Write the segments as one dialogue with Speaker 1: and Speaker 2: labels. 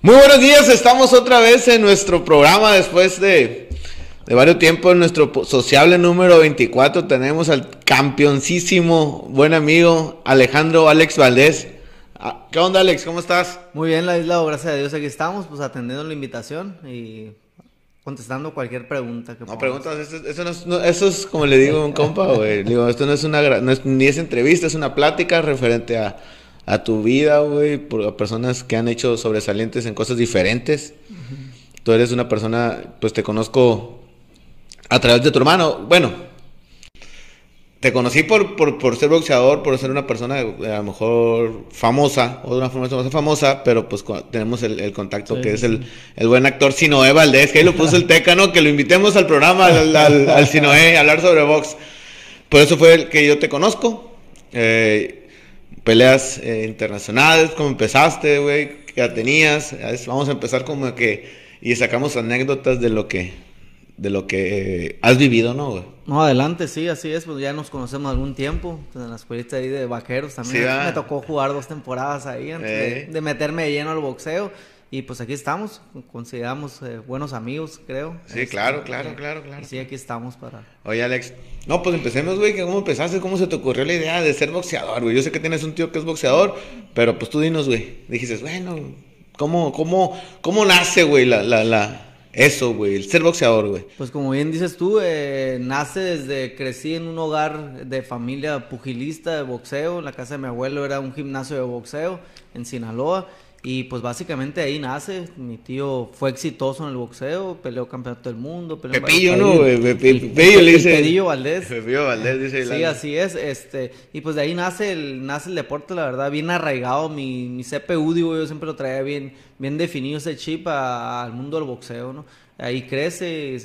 Speaker 1: Muy buenos días, estamos otra vez en nuestro programa después de, de varios tiempos, en nuestro sociable número 24 tenemos al campeoncísimo buen amigo Alejandro Alex Valdés. Ah, ¿Qué onda Alex? ¿Cómo estás?
Speaker 2: Muy bien, Ladislao, gracias a Dios aquí estamos, pues atendiendo la invitación y contestando cualquier pregunta que
Speaker 1: No, preguntas, eso, eso no es, no- eso es como le digo a un compa, güey. Digo, esto no es una, gra- no es, ni es entrevista, es una plática referente a, a tu vida, güey, por a personas que han hecho sobresalientes en cosas diferentes. Tú eres una persona, pues te conozco a través de tu hermano. Bueno, te conocí por, por, por ser boxeador, por ser una persona eh, a lo mejor famosa, o de una forma famosa, pero pues tenemos el, el contacto
Speaker 2: Sí,
Speaker 1: que
Speaker 2: sí,
Speaker 1: es el, el buen actor Sinoé Valdés, que ahí lo puso el Tecano, que lo invitemos al programa, al, al, al Sinoé, a hablar sobre box. Por eso fue el que yo te conozco. Eh, peleas eh, internacionales, cómo empezaste, güey, qué edad tenías. Es- Vamos a empezar como que y sacamos anécdotas de lo que de lo que eh, has vivido, ¿no, güey?
Speaker 2: No, adelante, sí, así es, pues ya nos conocemos algún tiempo, pues, en la escuelita ahí de vaqueros también.
Speaker 1: Sí,
Speaker 2: me tocó jugar dos temporadas ahí antes de-
Speaker 1: Eh.
Speaker 2: de, meterme de lleno al boxeo y pues aquí estamos, consideramos eh, buenos amigos, creo.
Speaker 1: Sí,
Speaker 2: Este,
Speaker 1: claro, claro, claro, claro.
Speaker 2: y sí, aquí estamos para...
Speaker 1: Oye, Alex. No, pues empecemos, güey. ¿Cómo empezaste? ¿Cómo se te ocurrió la idea de ser boxeador, güey? Yo sé que tienes un tío que es boxeador, pero pues tú dinos, güey. Dijiste, bueno, ¿cómo, cómo, cómo nace, güey, la, la, la, eso, güey, el ser boxeador, güey?
Speaker 2: Pues como bien dices tú, eh, nace desde, crecí en un hogar de familia pugilista de boxeo, la casa de mi abuelo era un gimnasio de boxeo en Sinaloa y pues básicamente ahí nace, mi tío fue exitoso en el boxeo, peleó campeonato del mundo, peleó
Speaker 1: Pepillo, ¿no, Pepillo le dice.
Speaker 2: Pedillo Valdés.
Speaker 1: Pepillo Valdés dice.
Speaker 2: Sí, así es, este, y pues de ahí nace el, nace el deporte, la verdad, bien arraigado, mi, mi CPU, digo, yo siempre lo traía bien, bien definido ese chip a- al mundo del boxeo, ¿no? Ahí crece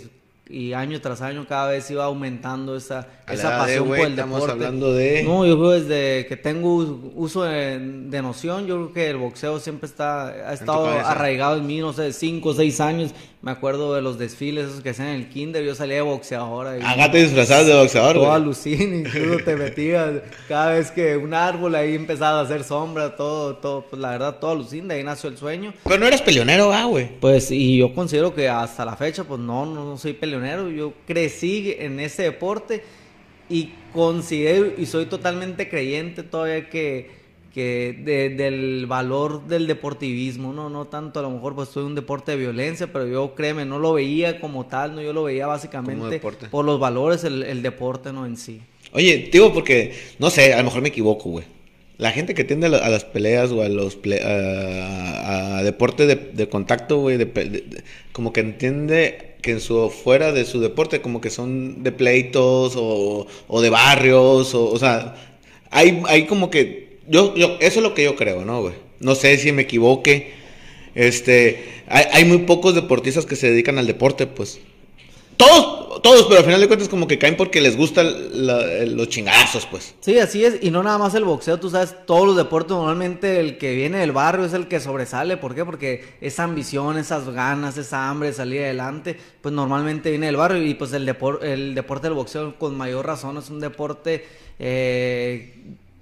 Speaker 2: y año tras año cada vez iba aumentando esa,
Speaker 1: A la
Speaker 2: esa
Speaker 1: edad de,
Speaker 2: pasión
Speaker 1: güey,
Speaker 2: por el
Speaker 1: estamos
Speaker 2: deporte.
Speaker 1: hablando de-
Speaker 2: No, yo creo desde que tengo us- uso de, de noción, yo creo que el boxeo siempre está, ha estado arraigado en mí, no sé, cinco o seis años, me acuerdo de los desfiles esos que hacían en el kinder, yo salía de boxeador ahí.
Speaker 1: Acá te disfrazabas de boxeador,
Speaker 2: Todo alucina, incluso te metías cada vez que un árbol ahí empezaba a hacer sombra, todo, todo, pues la verdad, todo alucina, de ahí nació el sueño.
Speaker 1: Pero no eras peleonero, ah, güey.
Speaker 2: Pues, y yo considero que hasta la fecha, pues no, no, no soy peleonero, yo crecí en ese deporte y considero y soy totalmente creyente todavía que, que de- del valor del deportivismo, no, no tanto a lo mejor pues soy un deporte de violencia, pero yo créeme, no lo veía como tal, no, yo lo veía básicamente por los valores, el, el deporte, no en sí.
Speaker 1: Oye, digo porque, no sé, a lo mejor me equivoco, güey. La gente que tiende a, la- a las peleas o a los ple- a, a deporte de, de contacto, güey, de- de- como que entiende que en su fuera de su deporte como que son de pleitos o, o de barrios, o, o sea, hay, hay como que yo, yo eso es lo que yo creo, ¿no, güey? No sé si me equivoque. Este, hay, hay muy pocos deportistas que se dedican al deporte, pues. Todos, todos, pero al final de cuentas como que caen porque les gustan los chingazos, pues.
Speaker 2: Sí, así es, y no nada más el boxeo, tú sabes, todos los deportes normalmente el que viene del barrio es el que sobresale, ¿por qué? Porque esa ambición, esas ganas, esa hambre de salir adelante, pues normalmente viene del barrio y pues el, depor- el deporte del boxeo con mayor razón es un deporte eh,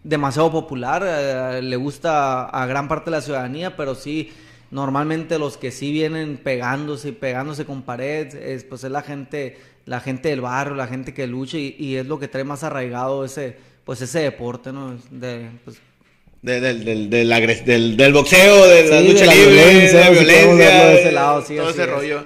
Speaker 2: demasiado popular, eh, le gusta a gran parte de la ciudadanía, pero sí, normalmente los que sí vienen pegándose y pegándose con pared, es, pues es la gente, la gente del barrio, la gente que lucha y, y es lo que trae más arraigado ese, pues ese deporte, ¿no? De, pues,
Speaker 1: De- del, del, del, del, del boxeo, de la
Speaker 2: Sí,
Speaker 1: lucha
Speaker 2: de la
Speaker 1: libre,
Speaker 2: violencia,
Speaker 1: de la violencia,
Speaker 2: de ese lado, sí,
Speaker 1: todo ese
Speaker 2: es.
Speaker 1: rollo.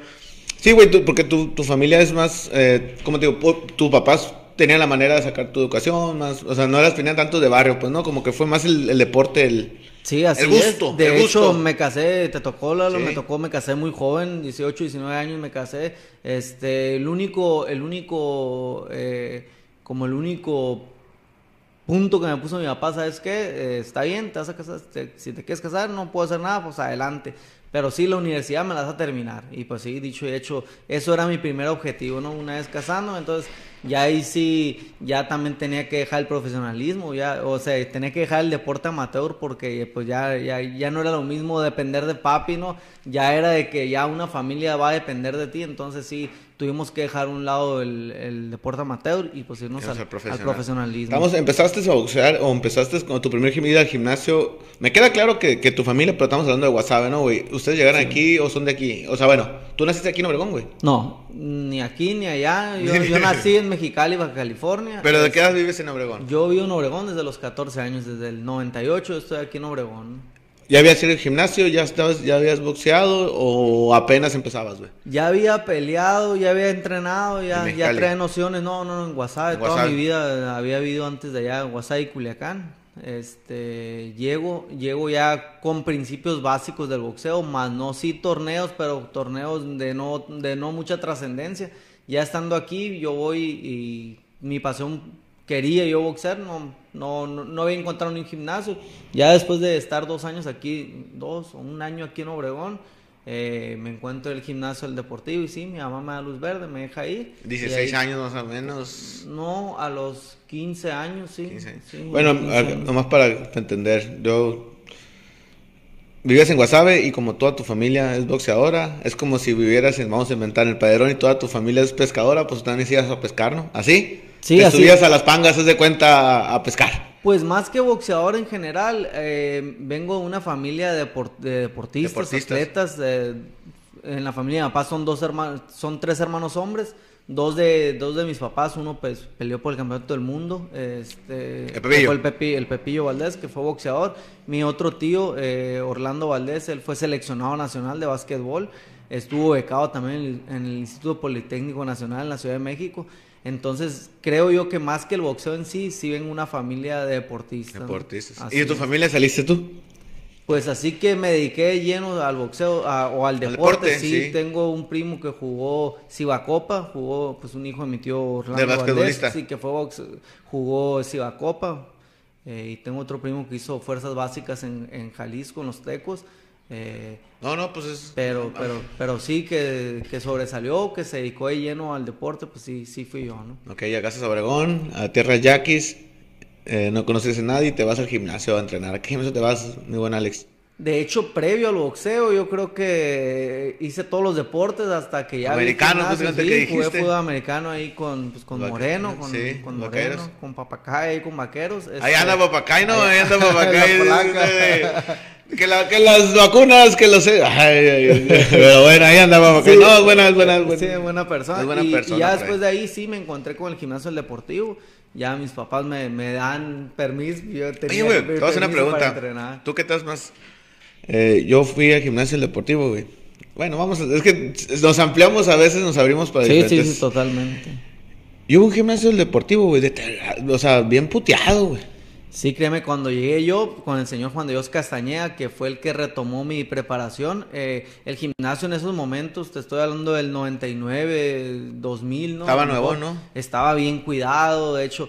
Speaker 1: Sí, güey, tú- porque tu, tu familia es más, eh, ¿cómo te digo? Tus papás tenían la manera de sacar tu educación, más, o sea, no eras tenían tanto de barrio, pues, ¿no? Como que fue más el, el deporte, el...
Speaker 2: Sí, así
Speaker 1: El gusto,
Speaker 2: es. De
Speaker 1: el
Speaker 2: hecho,
Speaker 1: gusto.
Speaker 2: me casé, te tocó, Lalo,
Speaker 1: Sí.
Speaker 2: me tocó, me casé muy joven, 18, 19 años me casé. Este, el único, el único, eh, como el único punto que me puso mi papá, ¿sabes qué? Eh, está bien, te vas a casar, te- si te quieres casar, no puedo hacer nada, pues adelante. Pero sí, la universidad me la vas a terminar. Y pues sí, dicho y hecho, eso era mi primer objetivo, ¿no? Una vez casando, entonces ya ahí sí, ya también tenía que dejar el profesionalismo, ya, o sea, tenía que dejar el deporte amateur porque pues ya, ya, ya no era lo mismo depender de papi, ¿no? Ya era de que ya una familia va a depender de ti, entonces sí, tuvimos que dejar a un lado el, el deporte amateur y pues irnos al,
Speaker 1: Al profesional.
Speaker 2: al profesionalismo.
Speaker 1: Estamos, ¿Empezaste a boxear o empezaste con tu primer ida al gimnasio? Me queda claro que, que tu familia, pero estamos hablando de WhatsApp, ¿no, güey? ¿Ustedes llegaron aquí o son de aquí? O sea, bueno, tú naciste aquí en Obregón, güey.
Speaker 2: No, ni aquí ni allá. Yo, yo nací en Mexicali, Baja California.
Speaker 1: ¿Pero de qué edad vives en Obregón?
Speaker 2: Yo vivo en Obregón desde los 14 años, desde el 98 estoy aquí en Obregón.
Speaker 1: ¿Ya habías ido al gimnasio? ¿Ya, estabas, ¿Ya habías boxeado o apenas empezabas, güey?
Speaker 2: Ya había peleado, ya había entrenado,
Speaker 1: En
Speaker 2: ya, traía nociones. No, no, en Guasave.
Speaker 1: En
Speaker 2: Toda mi vida había vivido antes de allá, en Guasave y Culiacán. Este, llego, llego ya con principios básicos del boxeo, más no sí torneos, pero torneos de no, de no mucha trascendencia. Ya estando aquí, yo voy y mi pasión quería yo boxear, no, no, no, había encontrado ni un gimnasio. Ya después de estar dos años aquí, dos o un año aquí en Obregón, eh, me encuentro en el gimnasio del deportivo y sí, mi mamá me da luz verde, me deja ir. Y
Speaker 1: 16
Speaker 2: ahí-
Speaker 1: años más o menos.
Speaker 2: No, a los 15 años, sí.
Speaker 1: 15 años.
Speaker 2: sí,
Speaker 1: bueno,
Speaker 2: 15
Speaker 1: a-
Speaker 2: años.
Speaker 1: nomás para entender, yo... Vives en Guasave y como toda tu familia es boxeadora, es como si vivieras en, vamos a inventar, en el Padrón y toda tu familia es pescadora, pues también ibas a pescar, ¿no? ¿Así?
Speaker 2: Sí,
Speaker 1: Te
Speaker 2: así.
Speaker 1: subías a las pangas, haz de cuenta, a, a pescar.
Speaker 2: Pues más que boxeador en general, eh, vengo de una familia de, depor- de deportistas,
Speaker 1: Deportistas.
Speaker 2: atletas. eh, en la familia de mi papá son dos hermanos, son tres hermanos hombres. Dos de, dos de mis papás, uno pues peleó por el campeonato del mundo, este,
Speaker 1: El Pepillo.
Speaker 2: fue el, Pepi- el Pepillo Valdés, que fue boxeador. Mi otro tío, eh, Orlando Valdés, él fue seleccionado nacional de básquetbol. Estuvo becado también en el, en el Instituto Politécnico Nacional en la Ciudad de México. Entonces, creo yo que más que el boxeo en sí, sí ven una familia de deportistas.
Speaker 1: Deportistas. ¿Y de tu
Speaker 2: es.
Speaker 1: familia saliste tú?
Speaker 2: Pues así que me dediqué lleno al boxeo a- o al
Speaker 1: Al
Speaker 2: deporte.
Speaker 1: deporte,
Speaker 2: sí,
Speaker 1: sí.
Speaker 2: tengo un primo que jugó Cibacopa, jugó pues un hijo de mi tío Orlando
Speaker 1: De
Speaker 2: Valdés,
Speaker 1: basquetbolista.
Speaker 2: sí, que fue boxe- jugó Cibacopa. Eh, y tengo otro primo que hizo fuerzas básicas en, en Jalisco, en los Tecos. Eh,
Speaker 1: No, no, pues es...
Speaker 2: pero, pero, pero sí que, que sobresalió, que se dedicó de lleno al deporte, pues sí, sí fui yo, ¿no?
Speaker 1: Ok, llegaste a Obregón, a Tierra Yaquis, eh, no conoces a nadie y te vas al gimnasio a entrenar. ¿A qué gimnasio te vas, mi buen Alex?
Speaker 2: De hecho, previo al boxeo, yo creo que hice todos los deportes hasta que ya
Speaker 1: Americano,
Speaker 2: gimnasio,
Speaker 1: justamente,
Speaker 2: sí,
Speaker 1: que
Speaker 2: jugué fútbol americano ahí con, pues, con Moreno, con,
Speaker 1: sí,
Speaker 2: con
Speaker 1: vaqueros.
Speaker 2: Moreno, con Papacay, con Vaqueros.
Speaker 1: Ahí
Speaker 2: este,
Speaker 1: anda Papacay, ¿no?
Speaker 2: ahí-
Speaker 1: Ahí anda Papacay. Que, la- que las vacunas, que lo sé. Ay, ay, ay. Pero bueno, ahí anda Papacay.
Speaker 2: Sí.
Speaker 1: No, buenas, buenas, buenas.
Speaker 2: Sí, buena persona.
Speaker 1: Es buena
Speaker 2: y,
Speaker 1: persona,
Speaker 2: y ya
Speaker 1: por
Speaker 2: después de ahí sí me encontré con el gimnasio del deportivo. Ya mis papás me, me dan permiso. Yo
Speaker 1: Oye,
Speaker 2: tenía
Speaker 1: güey, te voy a hacer una pregunta. ¿Tú qué estás más? Eh, yo fui al gimnasio del deportivo, güey. Bueno, vamos, a, es que nos ampliamos a veces, nos abrimos para
Speaker 2: Sí, sí,
Speaker 1: diferentes.
Speaker 2: sí, totalmente.
Speaker 1: Yo hubo un gimnasio del deportivo, güey, de- o sea, bien puteado, güey.
Speaker 2: Sí, créeme, cuando llegué yo con el señor Juan de Dios Castañeda, que fue el que retomó mi preparación, eh, el gimnasio en esos momentos, te estoy hablando del 99, 2000, ¿no?
Speaker 1: Estaba nuevo, ¿no?
Speaker 2: Estaba bien cuidado, de hecho,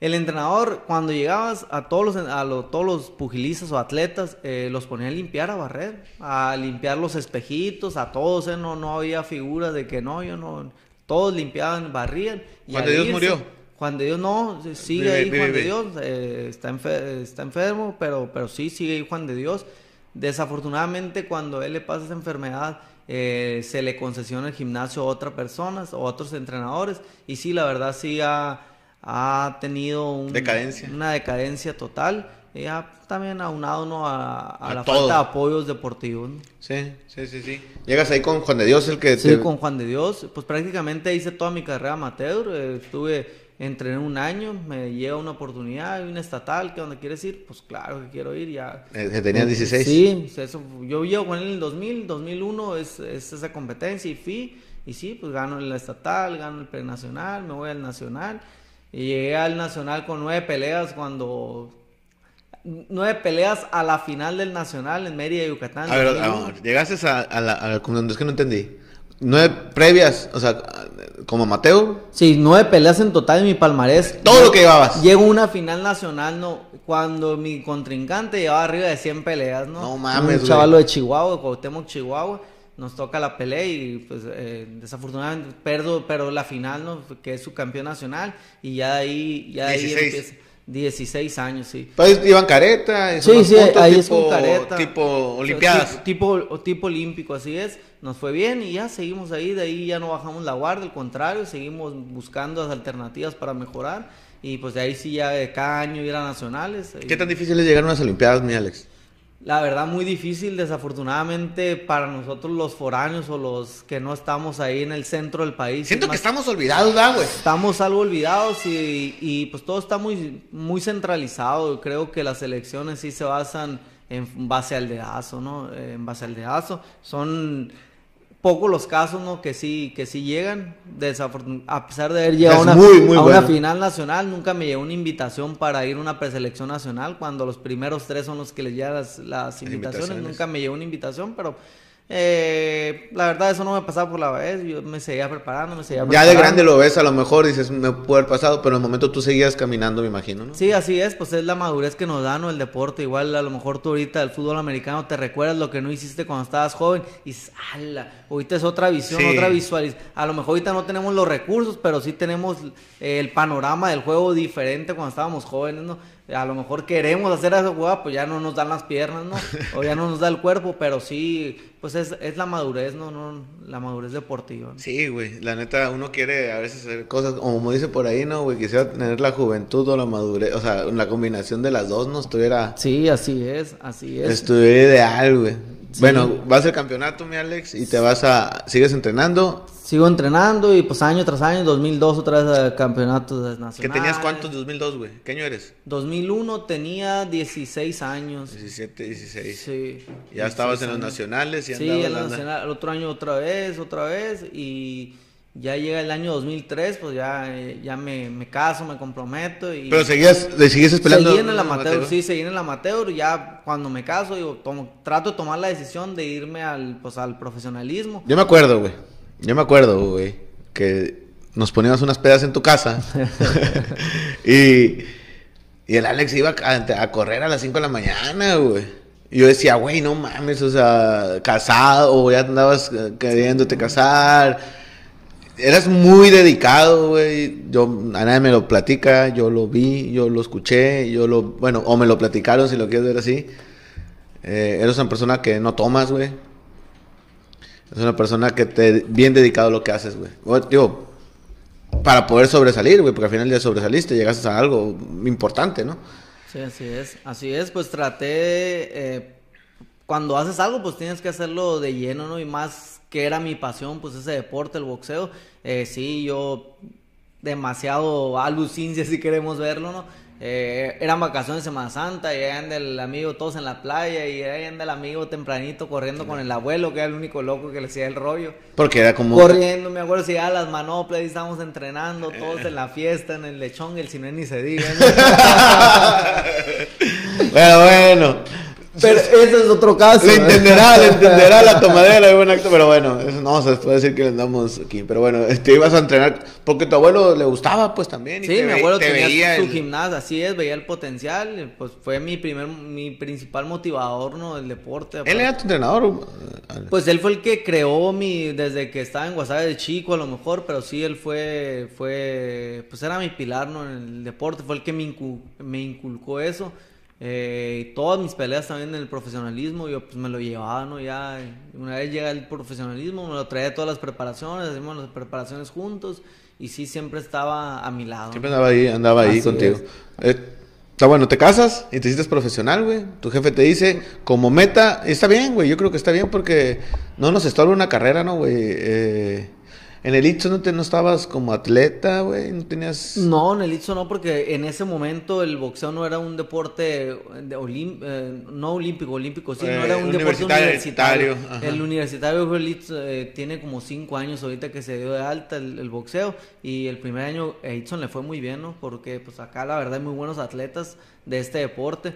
Speaker 2: el entrenador, cuando llegabas a todos los, a lo- todos los pugilistas o atletas, eh, los ponía a limpiar, a barrer, a limpiar los espejitos, a todos, eh, no, no había figuras de que no, yo no, todos limpiaban, barrían. y
Speaker 1: de Dios
Speaker 2: irse-
Speaker 1: murió.
Speaker 2: Juan de Dios no, sigue
Speaker 1: Vive,
Speaker 2: ahí
Speaker 1: vive,
Speaker 2: Juan de. Dios, eh, está, enfer- está enfermo, pero, pero sí sigue ahí Juan de Dios. Desafortunadamente cuando él le pasa esa enfermedad, eh, se le concesiona el gimnasio a otras personas o a otros entrenadores y sí, la verdad sí ha, ha tenido un-
Speaker 1: Decadencia.
Speaker 2: una decadencia total. Y ya también aunado ¿no? a, a
Speaker 1: A
Speaker 2: la
Speaker 1: todo.
Speaker 2: falta de apoyos deportivos. ¿no?
Speaker 1: Sí, sí, sí, sí. Llegas ahí con Juan de Dios, el que
Speaker 2: Sí,
Speaker 1: te...
Speaker 2: con Juan de Dios, pues prácticamente hice toda mi carrera amateur, eh, estuve, entrené un año, me llega una oportunidad, hay una estatal, que donde quieres ir, pues claro que quiero ir, ya.
Speaker 1: eh, tenías 16.
Speaker 2: Sí, pues, eso, yo llego con él en el 2000, 2001 es, es esa competencia y fui, y sí, pues gano la estatal, gano el prenacional, me voy al nacional, y llegué al nacional con nueve peleas cuando... Nueve peleas a la final del nacional en Mérida, Yucatán.
Speaker 1: A ver,
Speaker 2: 2001.
Speaker 1: a- llegaste a, a la... a la- es que no entendí. Nueve previas, o sea, como Mateo,
Speaker 2: Sí, nueve peleas en total en mi palmarés.
Speaker 1: todo lo que llevabas.
Speaker 2: Llego a una final nacional, no, cuando mi contrincante llevaba arriba de 100 peleas, ¿no?
Speaker 1: No mames,
Speaker 2: Un
Speaker 1: güey.
Speaker 2: chavalo de Chihuahua, de Cuauhtémoc, Chihuahua. nos toca la pelea y pues eh, desafortunadamente perdo, pero la final, ¿no? Que es su campeón nacional y ya ahí, ya ahí
Speaker 1: 16.
Speaker 2: empieza. 16 años, sí.
Speaker 1: Pues iban careta,
Speaker 2: Sí, sí,
Speaker 1: puntos,
Speaker 2: ahí es
Speaker 1: tipo,
Speaker 2: con careta.
Speaker 1: Tipo olimpiadas.
Speaker 2: Tipo, tipo, tipo olímpico, así es. Nos fue bien y ya seguimos ahí, de ahí ya no bajamos la guardia, al contrario, seguimos buscando las alternativas para mejorar y pues de ahí sí ya de cada año ir a nacionales.
Speaker 1: ¿Qué
Speaker 2: Y
Speaker 1: tan difícil es llegar a unas olimpiadas, mi Alex?
Speaker 2: La verdad muy difícil, desafortunadamente para nosotros los foráneos o los que no estamos ahí en el centro del país.
Speaker 1: Siento
Speaker 2: es
Speaker 1: que estamos olvidados, ¿verdad, güey?
Speaker 2: Estamos algo olvidados y, y, pues todo está muy, muy centralizado. Creo que las elecciones sí se basan en base al dedazo, ¿no? En base al dedazo. Son pocos los casos, ¿no? Que sí, que sí llegan. A pesar de haber llegado a una,
Speaker 1: muy, muy
Speaker 2: a una
Speaker 1: bueno.
Speaker 2: final nacional, nunca me llegó una invitación para ir a una preselección nacional. Cuando los primeros tres son los que les llegan las, las invitaciones,
Speaker 1: invitaciones.
Speaker 2: nunca me llegó una invitación, pero... eh, la verdad eso no me pasaba por la vez, yo me seguía preparando, me seguía
Speaker 1: Ya de
Speaker 2: preparando.
Speaker 1: grande lo ves, a lo mejor dices, me puede haber pasado, pero en el momento tú seguías caminando, me imagino, ¿no?
Speaker 2: Sí, así es, pues es la madurez que nos da, ¿no? El deporte. Igual a lo mejor tú ahorita del fútbol americano te recuerdas lo que no hiciste cuando estabas joven y dices, ala, ahorita es otra visión,
Speaker 1: Sí.
Speaker 2: otra visualización. A lo mejor ahorita no tenemos los recursos, pero sí tenemos eh, el panorama del juego diferente cuando estábamos jóvenes, ¿no? A lo mejor queremos hacer esa jugada, pues ya no nos dan las piernas, ¿no? O ya no nos da el cuerpo, pero sí, pues es, es la madurez, ¿no? no la madurez deportiva. ¿no?
Speaker 1: Sí, güey, la neta, uno quiere a veces hacer cosas, como dice por ahí, ¿no, güey? Quisiera tener la juventud o la madurez, o sea, la combinación de las dos no estuviera,
Speaker 2: Sí, así es, así es.
Speaker 1: estuviera ideal, güey.
Speaker 2: Sí.
Speaker 1: Bueno, vas al campeonato, mi Alex, y te vas a, sigues entrenando.
Speaker 2: Sigo entrenando y pues año tras año, 2002 otra vez a campeonatos nacionales.
Speaker 1: ¿Que tenías cuántos 2002, güey? ¿Qué año eres?
Speaker 2: 2001 tenía 16 años.
Speaker 1: 17, 16.
Speaker 2: Sí.
Speaker 1: Ya estabas en los
Speaker 2: 16 años.
Speaker 1: nacionales y
Speaker 2: Sí, en la nacional, el otro año otra vez, otra vez y ya llega el año 2003, pues ya, eh, ya me, me caso, me comprometo y
Speaker 1: Pero seguías, le sigues peleando.
Speaker 2: seguí en el
Speaker 1: ¿no,
Speaker 2: amateur,
Speaker 1: Mateo?
Speaker 2: sí, seguí en el amateur, ya cuando me caso, digo, tomo- trato de tomar la decisión de irme al, pues, al profesionalismo.
Speaker 1: Yo me acuerdo, güey. Yo me acuerdo, güey, que nos poníamos unas pedas en tu casa. y, y el Alex iba a, a correr a las 5 de la mañana, güey. Y yo decía, güey, no mames, o sea, casado, o ya andabas eh, queriéndote casar. Eras muy dedicado, güey. Yo, a nadie me lo platica, yo lo vi, yo lo escuché, yo lo, bueno, o me lo platicaron si lo quieres ver así. Eh, eres una persona que no tomas, güey. Es una persona que te bien dedicado a lo que haces, güey. Digo, para poder sobresalir, güey, porque al final ya sobresaliste, llegaste a algo importante, ¿no?
Speaker 2: Sí, así es. Así es, pues traté, eh, cuando haces algo, pues tienes que hacerlo de lleno, ¿no? Y más que era mi pasión, pues ese deporte, el boxeo. Eh, sí, yo demasiado alucincia si queremos verlo, ¿no? Eh, eran vacaciones de Semana Santa y ahí anda el amigo todos en la playa y ahí anda el amigo tempranito corriendo con el abuelo, que era el único loco que le hacía el rollo.
Speaker 1: Porque era como...
Speaker 2: Corriendo, me acuerdo si ya las manoplas y estábamos entrenando todos en la fiesta, en el lechón, el cine ni se diga. ¿no?
Speaker 1: Bueno, bueno.
Speaker 2: Pero ese es otro caso.
Speaker 1: Le
Speaker 2: ¿eh?
Speaker 1: entenderá, le entenderá la tomadera de buen acto, pero bueno, eso no se puede decir que le andamos aquí. Pero bueno, te ibas a entrenar porque tu abuelo le gustaba, pues también. y
Speaker 2: Sí,
Speaker 1: te
Speaker 2: mi abuelo
Speaker 1: te
Speaker 2: tenía
Speaker 1: veía
Speaker 2: su
Speaker 1: el-
Speaker 2: gimnasio, así es, veía el potencial, pues fue mi primer, mi principal motivador, ¿no? El deporte.
Speaker 1: Él era tu entrenador.
Speaker 2: Pues él fue el que creó mi, desde que estaba en Guasave de chico a lo mejor, pero sí él fue, fue, pues era mi pilar, ¿no? En el deporte, fue el que me, incu- me inculcó eso. Eh, y todas mis peleas también en el profesionalismo, yo pues me lo llevaba, ¿no? Ya, una vez llega el profesionalismo, me lo traía todas las preparaciones, hacíamos las preparaciones juntos y sí siempre estaba a mi lado.
Speaker 1: Siempre andaba ahí, andaba ahí
Speaker 2: Así
Speaker 1: contigo.
Speaker 2: es.
Speaker 1: Eh, Está bueno, te casas y te hiciste profesional, güey. Tu jefe te dice, como meta, está bien, güey. Yo creo que está bien porque no nos estorba una carrera, ¿no, güey? Eh, en el Itzo no, te, no estabas como atleta, güey. No tenías.
Speaker 2: No, en el Itzo no, porque en ese momento el boxeo no era un deporte de olim- eh, no olímpico, olímpico, sí,
Speaker 1: Eh,
Speaker 2: no era un deporte
Speaker 1: universitario.
Speaker 2: El universitario el Itzo, eh, tiene como cinco años ahorita que se dio de alta el, el boxeo y el primer año a Itson le fue muy bien, ¿no? Porque pues acá la verdad hay muy buenos atletas de este deporte.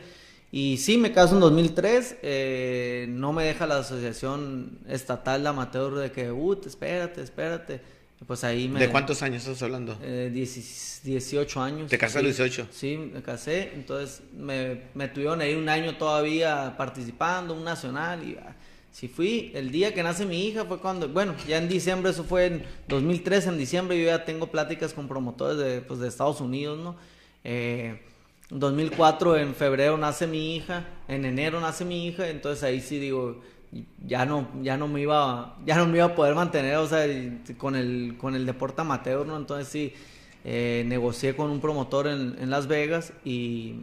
Speaker 2: Y sí, me caso en 2003, eh, no me deja la Asociación Estatal de Amateur de que, uh, espérate, espérate. Pues ahí me...
Speaker 1: ¿De cuántos años estás hablando?
Speaker 2: Eh, 10 18 años.
Speaker 1: ¿Te casaste a los 18?
Speaker 2: Sí, me casé. Entonces me, me tuvieron ahí un año todavía participando, un nacional. Y Sí fui, el día que nace mi hija fue cuando, bueno, ya en diciembre, eso fue en 2003, en diciembre yo ya tengo pláticas con promotores de, pues, de Estados Unidos, ¿no? Eh, 2004 en febrero nace mi hija, en enero nace mi hija, entonces ahí sí digo, ya no, ya no me iba, ya no me iba a poder mantener, o sea, con el, con el deporte amateur, ¿no? Entonces sí, eh, negocié con un promotor en, en Las Vegas y,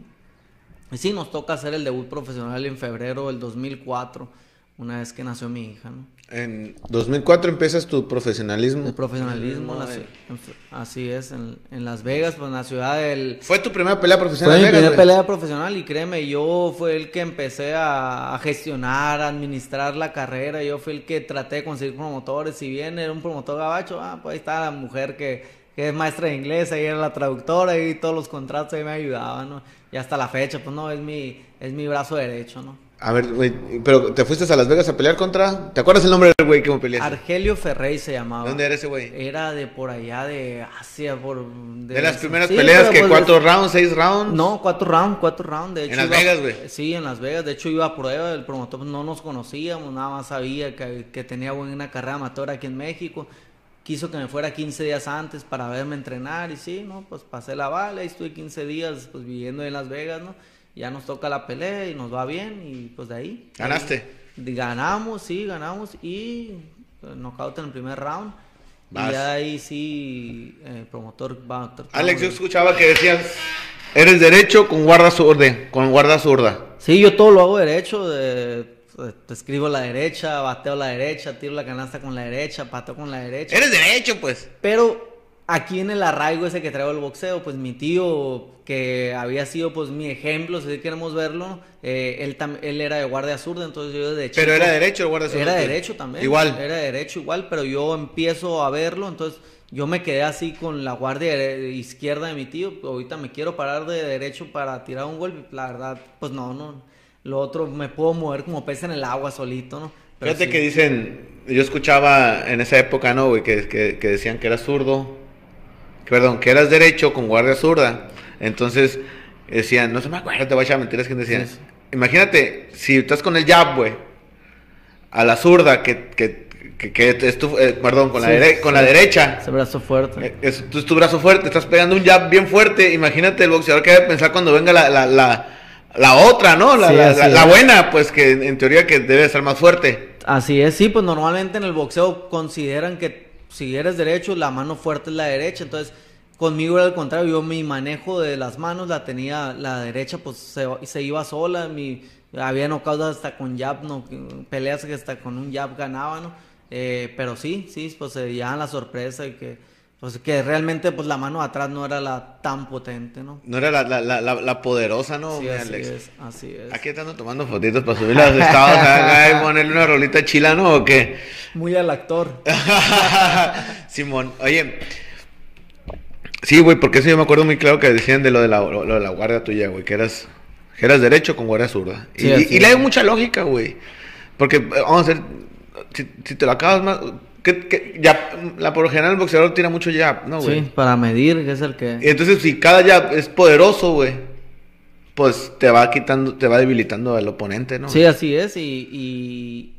Speaker 2: y, sí, nos toca hacer el debut profesional en febrero del 2004, una vez que nació mi hija, ¿no?
Speaker 1: En 2004 empiezas tu profesionalismo.
Speaker 2: El profesionalismo,
Speaker 1: No,
Speaker 2: la ci- en- así es, en, en Las Vegas, pues en la ciudad del...
Speaker 1: Fue tu primera pelea profesional.
Speaker 2: Fue mi
Speaker 1: en Vegas,
Speaker 2: primera
Speaker 1: güey?
Speaker 2: pelea profesional y créeme, yo fue el que empecé a, a gestionar, a administrar la carrera, yo fui el que traté de conseguir promotores, si bien era un promotor gabacho, ah, pues ahí está la mujer que, que es maestra de inglés, ahí era la traductora y todos los contratos ahí me ayudaban, ¿no? Y hasta la fecha, pues no, es mi, es mi brazo derecho, ¿no?
Speaker 1: A ver, güey, pero te fuiste a Las Vegas a pelear contra. ¿Te acuerdas el nombre del güey que me peleaste?
Speaker 2: Argelio Ferrey se llamaba.
Speaker 1: ¿Dónde era ese güey?
Speaker 2: Era de por allá de Asia, por...
Speaker 1: De las primeras
Speaker 2: Sí,
Speaker 1: peleas que
Speaker 2: pues,
Speaker 1: cuatro rounds, seis rounds.
Speaker 2: No, cuatro rounds, cuatro rounds. De
Speaker 1: En Las
Speaker 2: iba-
Speaker 1: Vegas, güey.
Speaker 2: Sí, en Las Vegas. De hecho, iba a prueba. El promotor no nos conocíamos, nada más sabía que, que tenía buena carrera amateur aquí en México. Quiso que me fuera 15 días antes para verme entrenar. Y sí, ¿no? Pues pasé la bala y estuve 15 días pues viviendo en Las Vegas, ¿no? Ya nos toca la pelea y nos va bien. Y pues de ahí.
Speaker 1: ¿Ganaste?
Speaker 2: ahí ganamos, sí, ganamos. Y eh, knockout en el primer round.
Speaker 1: Vas.
Speaker 2: Y ahí sí, el promotor va a
Speaker 1: Alex, yo escuchaba que decías, eres derecho con guarda zurda, con guarda zurda.
Speaker 2: Sí, yo todo lo hago derecho. de- de- te escribo la derecha, bateo la derecha, tiro la canasta con la derecha, pateo con la derecha.
Speaker 1: Eres derecho, pues.
Speaker 2: Pero aquí en el arraigo ese que traigo el boxeo, pues mi tío, que había sido pues mi ejemplo, si queremos verlo, eh, él, tam- él era de guardia zurda, entonces yo
Speaker 1: Pero
Speaker 2: chico-
Speaker 1: era derecho el guarda zurda.
Speaker 2: Era derecho también.
Speaker 1: Igual.
Speaker 2: Era derecho igual, pero yo empiezo a verlo, entonces yo me quedé así con la guardia de- izquierda de mi tío. Ahorita me quiero parar de derecho para tirar un golpe. La verdad, pues no, no. Lo otro me puedo mover como pez en el agua solito, ¿no? Pero
Speaker 1: Fíjate
Speaker 2: sí.
Speaker 1: que dicen, yo escuchaba en esa época, ¿no, güey? Que, que, que decían que eras zurdo, perdón, que eras derecho con guardia zurda. Entonces decían, no se me acuerdo, te voy a echar mentiras que decían.
Speaker 2: Sí.
Speaker 1: Imagínate, si estás con el jab, güey, a la zurda, que, que, que, que es tu, eh, perdón, con, la, dere- con
Speaker 2: sí.
Speaker 1: la derecha.
Speaker 2: Ese brazo fuerte.
Speaker 1: Eh, Es, tu, es tu brazo fuerte, estás pegando un jab bien fuerte. Imagínate el boxeador que debe pensar cuando venga la, la, la, la otra, ¿no? La, la- la-
Speaker 2: es.
Speaker 1: buena, pues que en teoría que debe estar más fuerte.
Speaker 2: Así es, sí, pues normalmente en el boxeo consideran que si eres derecho, la mano fuerte es la derecha, entonces conmigo era al contrario, yo mi manejo de las manos la tenía la derecha, pues se, se iba sola, mi, había knockouts hasta con jab, no, peleas que hasta con un jab ganaba, ¿no? Eh, pero sí, sí, pues se llevaban la sorpresa y que, pues que realmente pues la mano de atrás no era la tan potente, ¿no?
Speaker 1: No era la, la, la, poderosa, ¿no?
Speaker 2: Sí, así
Speaker 1: Alex?
Speaker 2: es, así es.
Speaker 1: Aquí estando tomando fotitos para subir los estados acá y ponerle una rolita chila, ¿no? ¿O qué?
Speaker 2: Muy al actor.
Speaker 1: Simón, oye. Sí, güey, porque eso yo me acuerdo muy claro que decían de lo de la, lo de la guardia tuya, güey, que eras, que eras derecho con guardia zurda. Y,
Speaker 2: Sí,
Speaker 1: y le hay mucha lógica, güey. Porque, eh, vamos a hacer, si, si te lo acabas más, que, que ya, la por lo general el boxeador tira mucho jab, ¿no, güey?
Speaker 2: Sí, para medir, que es el
Speaker 1: Y
Speaker 2: que...
Speaker 1: entonces si cada jab es poderoso, güey, pues te va quitando, te va debilitando al oponente, ¿no?
Speaker 2: Sí, así es. Y, y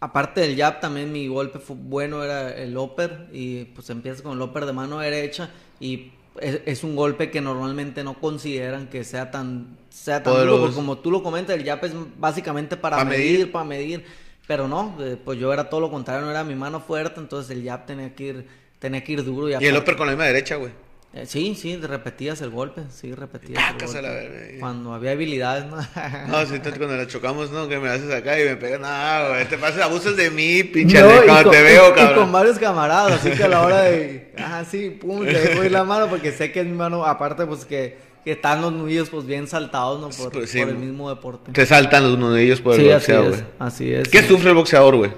Speaker 2: aparte del jab, también mi golpe fue bueno, era el upper. Y pues empiezas con el upper de mano derecha. Y es, es un golpe que normalmente no consideran que sea tan, sea tan duro. Como tú lo comentas, el jab es básicamente para
Speaker 1: Pa'
Speaker 2: medir,
Speaker 1: medir.
Speaker 2: para medir. Pero no, pues yo era todo lo contrario, no era mi mano fuerte. Entonces el jab tenía que ir, tenía que ir duro. Y,
Speaker 1: Y el upper con la misma derecha, güey.
Speaker 2: eh, sí, sí, repetías el golpe. Sí, repetías el golpe.
Speaker 1: la verga.
Speaker 2: Cuando había habilidades, ¿no?
Speaker 1: No, entonces cuando la chocamos, no, que me haces acá y me pegas, no, güey, te pasas, abusas de mí, pinche,
Speaker 2: No,
Speaker 1: cuando
Speaker 2: con-
Speaker 1: te veo,
Speaker 2: y- Y con
Speaker 1: cabrón.
Speaker 2: varios camaradas, así que a la hora de. Ah, sí, pum, le dejo ir la mano porque sé que es mi mano. Aparte, pues que, que están los nudillos, pues bien saltados, ¿no? Por,
Speaker 1: Pues, sí.
Speaker 2: por el mismo deporte.
Speaker 1: Te saltan los nudillos por el
Speaker 2: Sí, así
Speaker 1: boxeo, güey.
Speaker 2: Así es.
Speaker 1: ¿Qué
Speaker 2: sí.
Speaker 1: sufre el boxeador, güey?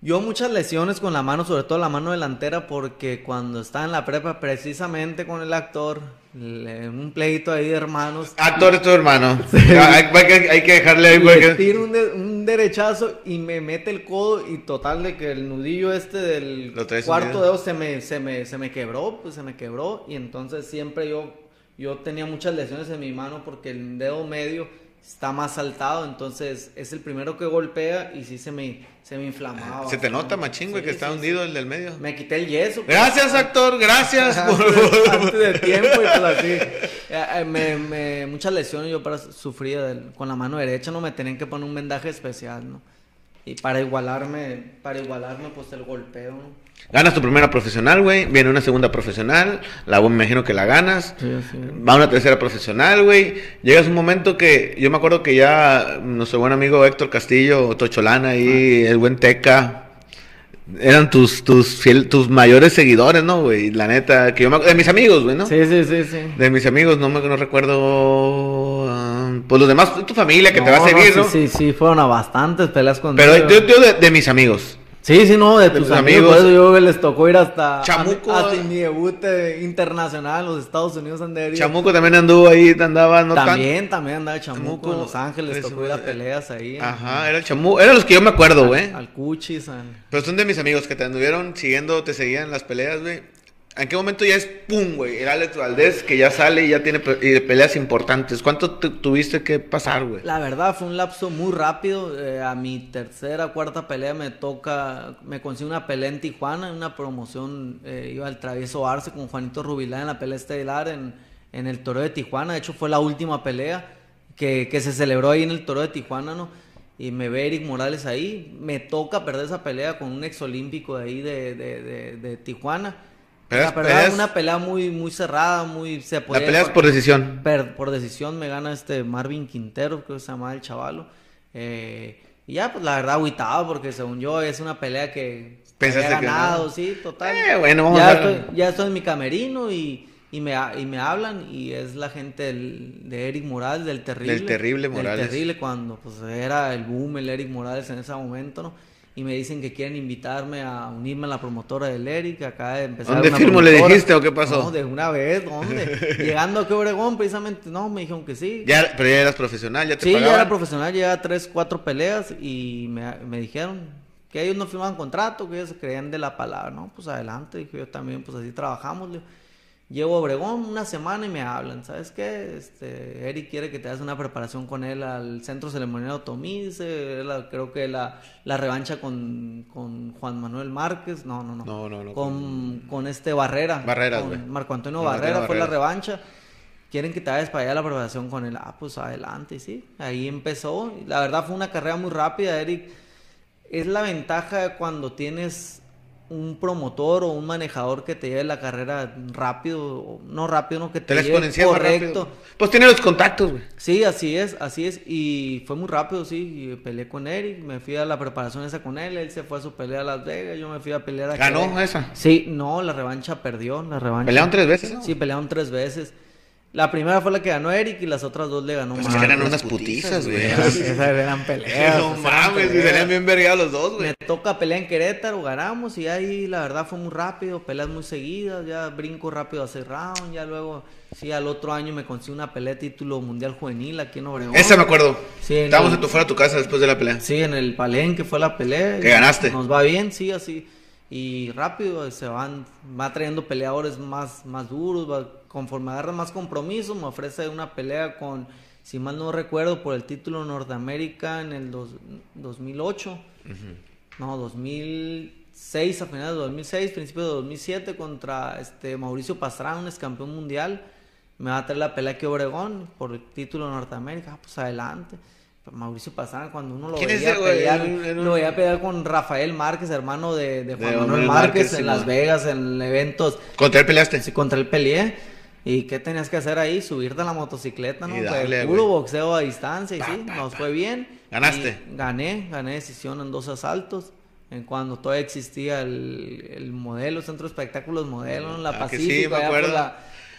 Speaker 2: Yo muchas lesiones con la mano, sobre todo la mano delantera, porque cuando estaba en la prepa, precisamente con el actor, le- un pleito ahí de hermanos.
Speaker 1: Actor es tu hermano. Hay, hay que, hay que dejarle ahí.
Speaker 2: Le
Speaker 1: que-
Speaker 2: tiro un, de- un derechazo y me mete el codo y total de que el nudillo este del cuarto dedo se me, se me, se me quebró, pues se me quebró y entonces siempre yo, yo tenía muchas lesiones en mi mano porque el dedo medio está más saltado, entonces es el primero que golpea y sí se me, se me inflamaba.
Speaker 1: Se te nota, machín, güey,
Speaker 2: Sí,
Speaker 1: que está
Speaker 2: sí,
Speaker 1: hundido el del medio.
Speaker 2: Me quité el yeso. pues.
Speaker 1: Gracias, actor, gracias.
Speaker 2: antes, de, antes de tiempo y pues así. Eh, eh, me, me- muchas lesiones yo para sufría del- con la mano derecha, no me tenían que poner un vendaje especial, ¿no? Y para igualarme, para igualarme pues el golpeo, ¿no?
Speaker 1: Ganas tu primera profesional, güey. Viene una segunda profesional. La me imagino que la ganas.
Speaker 2: Sí, sí.
Speaker 1: Va una tercera profesional, güey. Llegas un momento que yo me acuerdo que ya nuestro buen amigo Héctor Castillo, Tocholana ahí, el buen Teca, eran tus tus fiel- tus mayores seguidores, ¿no, güey? La neta, que yo me de mis amigos, güey, ¿no?
Speaker 2: Sí, sí, sí, sí.
Speaker 1: De mis amigos, no me no recuerdo ah, pues los demás, tu familia que te va a
Speaker 2: No,
Speaker 1: seguir,
Speaker 2: sí,
Speaker 1: ¿no?
Speaker 2: Sí, sí, fueron a bastantes peleas con
Speaker 1: Pero yo, yo de, de mis amigos.
Speaker 2: Sí, sí, no, de
Speaker 1: tus
Speaker 2: tus amigos.
Speaker 1: amigos.
Speaker 2: Por eso yo les tocó ir hasta.
Speaker 1: Chamuco.
Speaker 2: a- Hasta mi debut eh, internacional en los Estados Unidos ido.
Speaker 1: Chamuco también anduvo ahí, andaba no tan-
Speaker 2: También, también andaba Chamuco,
Speaker 1: Chamuco,
Speaker 2: en Los Ángeles, tocó ir a
Speaker 1: eh,
Speaker 2: peleas ahí.
Speaker 1: Ajá, era el Chamuco, eran los que yo me acuerdo, güey.
Speaker 2: Al Cuchis, al-
Speaker 1: Pero son de mis amigos que te anduvieron siguiendo, te seguían las peleas, güey. ¿En qué momento ya es pum, güey? El Alex Valdés que ya sale y ya tiene pe- peleas importantes. ¿Cuánto te- tuviste que pasar, güey?
Speaker 2: La verdad fue un lapso muy rápido. eh, a mi tercera, cuarta pelea me toca, me consigo una pelea en Tijuana, en una promoción, eh, iba al travieso Arce con Juanito Rubilá en la pelea estelar en, en el Toro de Tijuana. De hecho fue la última pelea que, que se celebró ahí en el Toro de Tijuana, ¿no? Y me ve Eric Morales ahí. Me toca perder esa pelea con un exolímpico de ahí de, de, de, de Tijuana.
Speaker 1: Peleas-
Speaker 2: la verdad,
Speaker 1: peleas-
Speaker 2: una pelea muy, muy cerrada, muy... Se
Speaker 1: La pelea es por decisión.
Speaker 2: Per- por decisión me gana este Marvin Quintero, creo que se llama el chavalo. Eh, y ya, pues la verdad, agüitado, porque según yo es una pelea que
Speaker 1: Pensaste
Speaker 2: había
Speaker 1: que
Speaker 2: ganado,
Speaker 1: no.
Speaker 2: sí, total.
Speaker 1: Eh, bueno, vamos
Speaker 2: ya,
Speaker 1: a ver.
Speaker 2: estoy, ya estoy en mi camerino y, y, me, y me hablan y es la gente del- de Eric Morales, del terrible.
Speaker 1: Del Terrible Morales.
Speaker 2: Del terrible, cuando pues era el boom el Eric Morales en ese momento, ¿no? Y me dicen que quieren invitarme a unirme a la promotora del Eric, acá de empezar
Speaker 1: ¿Dónde
Speaker 2: una
Speaker 1: firmo le
Speaker 2: promotora.
Speaker 1: dijiste o qué pasó?
Speaker 2: No, de una vez, ¿dónde? Llegando a Obregón, precisamente, no, me dijeron que sí.
Speaker 1: Ya, pero ya eras profesional, ya te
Speaker 2: sí, ya era profesional, llevaba tres, cuatro peleas y me, me dijeron que ellos no firmaban contrato, que ellos se creían de la palabra. No, pues adelante, dije yo también, pues así trabajamos. le Llego a Obregón una semana y me hablan, ¿sabes qué? Este, Eric quiere que te hagas una preparación con él al Centro Ceremonial Otomí, creo que la, la revancha con, con Juan Manuel Márquez, no, no, no,
Speaker 1: No, no, no,
Speaker 2: con, con este Barrera,
Speaker 1: Barreras,
Speaker 2: con. Marco Antonio
Speaker 1: Antonio
Speaker 2: Barrera fue la
Speaker 1: Barrera.
Speaker 2: revancha. Quieren que te vayas para allá la preparación con él. Ah, pues adelante, sí. Ahí empezó. La verdad fue una carrera muy rápida, Eric. Es la ventaja cuando tienes un promotor o un manejador que te lleve la carrera rápido, o no rápido, no que te,
Speaker 1: Te la
Speaker 2: lleve correcto.
Speaker 1: rápido. Pues tiene los contactos, güey.
Speaker 2: Sí, así es, así es. Y fue muy rápido, sí. Y peleé con Eric, me fui a la preparación esa con él. Él se fue a su pelea a Las Vegas, yo me fui a pelear a
Speaker 1: ¿Ganó
Speaker 2: Quebec.
Speaker 1: esa?
Speaker 2: Sí, no, la revancha perdió, la revancha.
Speaker 1: Pelearon tres veces, ¿no?
Speaker 2: Sí, pelearon tres veces. La primera fue la que ganó Eric y las otras dos le ganó
Speaker 1: Pues es
Speaker 2: Marcos.
Speaker 1: que eran unas putizas, güey.
Speaker 2: Esas eran peleas.
Speaker 1: No mames, y salían bien vergados los dos, güey.
Speaker 2: Me toca pelea en Querétaro, ganamos y ahí la verdad fue muy rápido, peleas muy seguidas, ya brinco rápido a seis rounds, ya luego, sí, al otro año me consigo una pelea de título mundial juvenil aquí en Obregón.
Speaker 1: Esa me acuerdo.
Speaker 2: Sí, en
Speaker 1: Estábamos
Speaker 2: el-
Speaker 1: en tu fuera de tu casa después de la pelea.
Speaker 2: Sí, en el Palenque fue la pelea.
Speaker 1: Que ganaste.
Speaker 2: Nos va bien, sí, así. Y rápido se van, va trayendo peleadores más, más duros, va- conforme agarra más compromiso, me ofrece una pelea con, si mal no recuerdo, por el título Norteamérica en el dos- 2008. No, 2006, a finales de 2006, principios de 2007, contra este Mauricio Pastrana, un ex campeón mundial. Me va a traer la pelea aquí a Obregón por el título Norteamérica. Ah, pues adelante. Mauricio Pastrana, cuando uno lo
Speaker 1: ¿Quién es
Speaker 2: veía
Speaker 1: ese
Speaker 2: pelear,
Speaker 1: un-
Speaker 2: lo veía pelear con Rafael Márquez, hermano de, de Juan
Speaker 1: De
Speaker 2: Manuel Márquez,
Speaker 1: Márquez,
Speaker 2: en Las
Speaker 1: man.
Speaker 2: Vegas, en eventos.
Speaker 1: ¿Contra él peleaste?
Speaker 2: Sí, contra el peleé. ¿Y qué tenías que hacer ahí? Subirte a la motocicleta, ¿no?
Speaker 1: Darle,
Speaker 2: puro boxeo a distancia y sí, nos fue bien.
Speaker 1: ¿Ganaste?
Speaker 2: Y gané, gané decisión en dos asaltos. En cuando todavía existía el, el modelo, Centro de Espectáculos Modelo, ¿no? la
Speaker 1: Ah, que sí,
Speaker 2: Pacífico.
Speaker 1: me
Speaker 2: allá por
Speaker 1: acuerdo.
Speaker 2: la-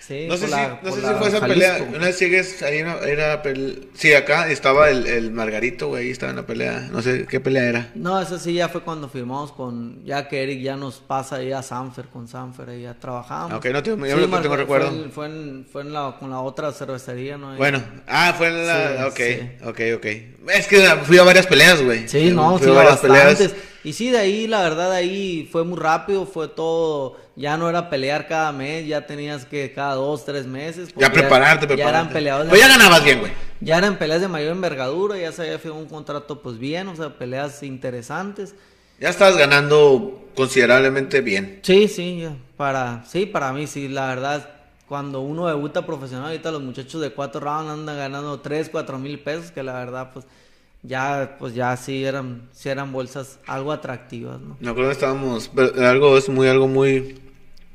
Speaker 2: sí,
Speaker 1: No sé
Speaker 2: por
Speaker 1: si,
Speaker 2: la-
Speaker 1: no sé si
Speaker 2: la
Speaker 1: fue esa
Speaker 2: Jalisco.
Speaker 1: pelea. Una vez sigues ahí, una- era pel- Sí, acá estaba el, el Margarito, güey, ahí estaba en la pelea. No sé qué pelea era.
Speaker 2: No, eso sí ya fue cuando firmamos con, ya que Eric ya nos pasa ahí a Sanfer, con Sanfer, ahí ya trabajamos.
Speaker 1: Ok, no tengo- yo
Speaker 2: Sí,
Speaker 1: no
Speaker 2: Marco,
Speaker 1: tengo recuerdo.
Speaker 2: Fue, en- fue en, fue en la, con la otra cervecería, ¿no?
Speaker 1: Bueno, ah, fue en la.
Speaker 2: Sí,
Speaker 1: ok,
Speaker 2: sí.
Speaker 1: ok, ok. Es que fui a varias peleas, güey.
Speaker 2: Sí, no,
Speaker 1: Fui a varias
Speaker 2: bastantes. Y sí, de ahí, la verdad, de ahí fue muy rápido, fue todo, ya no era pelear cada mes, ya tenías que cada dos, tres meses.
Speaker 1: Ya prepararte, prepararte.
Speaker 2: Ya eran peleadores.
Speaker 1: Pues ya ganabas bien, güey.
Speaker 2: Ya eran peleas de mayor envergadura, ya se había firmado un contrato pues bien, o sea, peleas interesantes.
Speaker 1: Ya estabas ganando considerablemente bien.
Speaker 2: Sí, sí, para, sí, para mí sí, la verdad, cuando uno debuta profesional, ahorita los muchachos de cuatro rounds andan ganando tres, cuatro mil pesos, que la verdad, pues, ya, pues ya sí eran, sí eran bolsas algo atractivas, ¿no?
Speaker 1: Me acuerdo que estábamos, pero algo es muy, algo muy,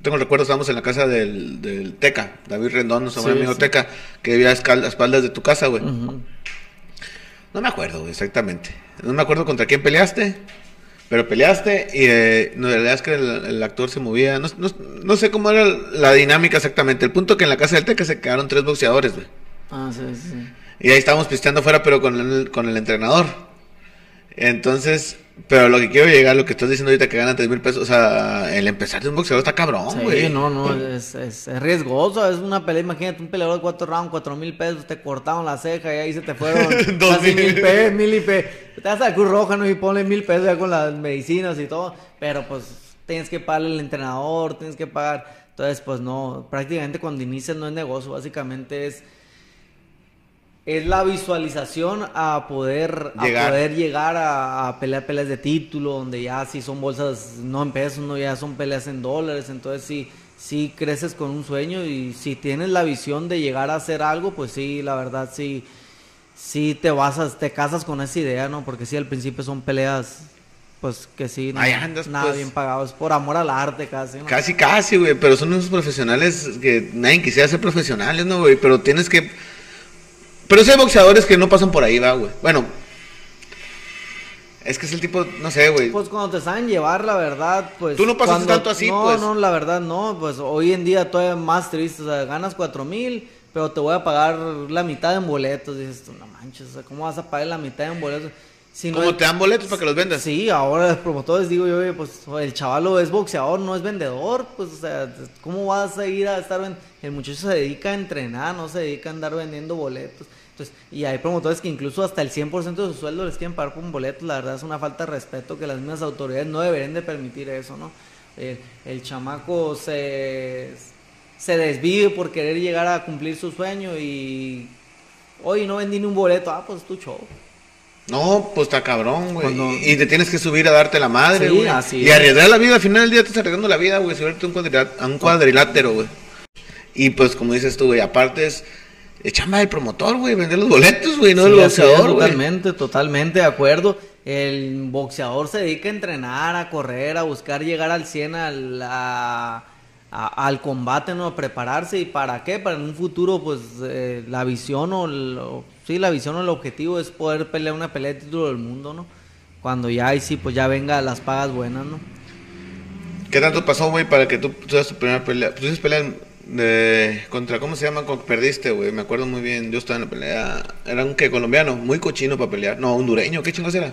Speaker 1: tengo el recuerdo, estábamos en la casa del, del Teca, David Rendón, nuestro
Speaker 2: Sí,
Speaker 1: amigo
Speaker 2: sí.
Speaker 1: Teca, que vivía a espaldas de tu casa, güey. No me acuerdo exactamente. No me acuerdo contra quién peleaste. Pero peleaste y eh, no, la verdad es que el, el actor se movía. No, no- no sé cómo era la dinámica exactamente. El punto que en la casa del Teca se quedaron tres boxeadores, güey.
Speaker 2: Ah, sí, sí.
Speaker 1: Y ahí estábamos pisteando afuera, pero con el, con el entrenador. Entonces, pero lo que quiero llegar, lo que estás diciendo ahorita que ganan tres mil pesos, o sea, el empezar de un boxeador está cabrón,
Speaker 2: Sí,
Speaker 1: güey.
Speaker 2: no, no, es, es, es riesgoso, es una pelea, imagínate un peleador de cuatro rounds, cuatro mil pesos, te cortaron la ceja y ahí se te fueron
Speaker 1: Dos
Speaker 2: casi
Speaker 1: mil.
Speaker 2: pesos, mil y pe... Te vas a la Cruz Roja, ¿no? Y ponle mil pesos ya con las medicinas y todo, pero pues tienes que pagarle al entrenador, tienes que pagar, entonces pues no, prácticamente cuando inicias no es negocio, básicamente es... Es la visualización a poder
Speaker 1: Llegar.
Speaker 2: a poder llegar a, a pelear peleas de título, donde ya sí son bolsas no en pesos, no ya son peleas en dólares, entonces sí, sí creces con un sueño y si tienes la visión de llegar a hacer algo, pues sí, la verdad sí, sí te vas a, te casas con esa idea, ¿no? Porque sí al principio son peleas, pues que sí, no-
Speaker 1: andas,
Speaker 2: nada
Speaker 1: pues.
Speaker 2: bien pagados, por amor al arte casi, ¿no?
Speaker 1: Casi, casi, güey. Pero son unos profesionales que nadie quisiera ser profesionales, ¿no, güey? Pero tienes que. Pero sí hay boxeadores que no pasan por ahí, va, güey. Bueno. Es que es el tipo, no sé, güey.
Speaker 2: Pues cuando te saben llevar, la verdad, pues...
Speaker 1: Tú no pasaste
Speaker 2: cuando-
Speaker 1: tanto así,
Speaker 2: no,
Speaker 1: pues.
Speaker 2: No, la verdad no, pues hoy en día todavía más triste, o sea, ganas cuatro mil, pero te voy a pagar la mitad en boletos, dices tú, no manches, o sea, ¿cómo vas a pagar la mitad en boletos? Si no
Speaker 1: ¿Cómo
Speaker 2: es-
Speaker 1: te dan boletos para que los vendas?
Speaker 2: Sí, ahora los promotores digo yo, oye, pues el chavalo es boxeador, no es vendedor, pues, o sea, ¿cómo vas a ir a estar ven- El muchacho se dedica a entrenar, no se dedica a andar vendiendo boletos. Entonces, y hay promotores que incluso hasta el 100% de su sueldo les quieren pagar por un boleto, la verdad es una falta de respeto que las mismas autoridades no deberían de permitir eso, ¿no? El, el chamaco se, se desvive por querer llegar a cumplir su sueño y hoy no vendí ni un boleto, ah, pues tu show.
Speaker 1: No, pues está cabrón, güey.
Speaker 2: Cuando-
Speaker 1: Y te tienes que subir a darte la madre,
Speaker 2: Sí,
Speaker 1: güey.
Speaker 2: así
Speaker 1: y
Speaker 2: es.
Speaker 1: arriesgar la vida, al final del día te estás arriesgando la vida, güey. Subirte un, a un cuadrilátero, güey. Y pues, como dices tú, güey, aparte es. Es chamba del promotor, güey, vender los boletos, güey, no
Speaker 2: Sí,
Speaker 1: del boxeador, güey.
Speaker 2: Totalmente, totalmente de acuerdo. El boxeador se dedica a entrenar, a correr, a buscar llegar al 100 al, a- a- al combate, ¿no? A prepararse. ¿Y para qué? Para en un futuro, pues, eh, la visión o, el- o- sí, la visión o el objetivo es poder pelear una pelea de título del mundo, ¿no? Cuando ya, ahí sí, pues ya venga las pagas buenas, ¿no?
Speaker 1: ¿Qué tanto pasó, güey, para que tú tuvieras tu primera pelea? Tú hiciste pelea de, contra, ¿cómo se llama? Perdiste, güey, me acuerdo muy bien. Yo estaba en la pelea. Era un que colombiano, muy cochino para pelear. No, hondureño, ¿qué chingos era?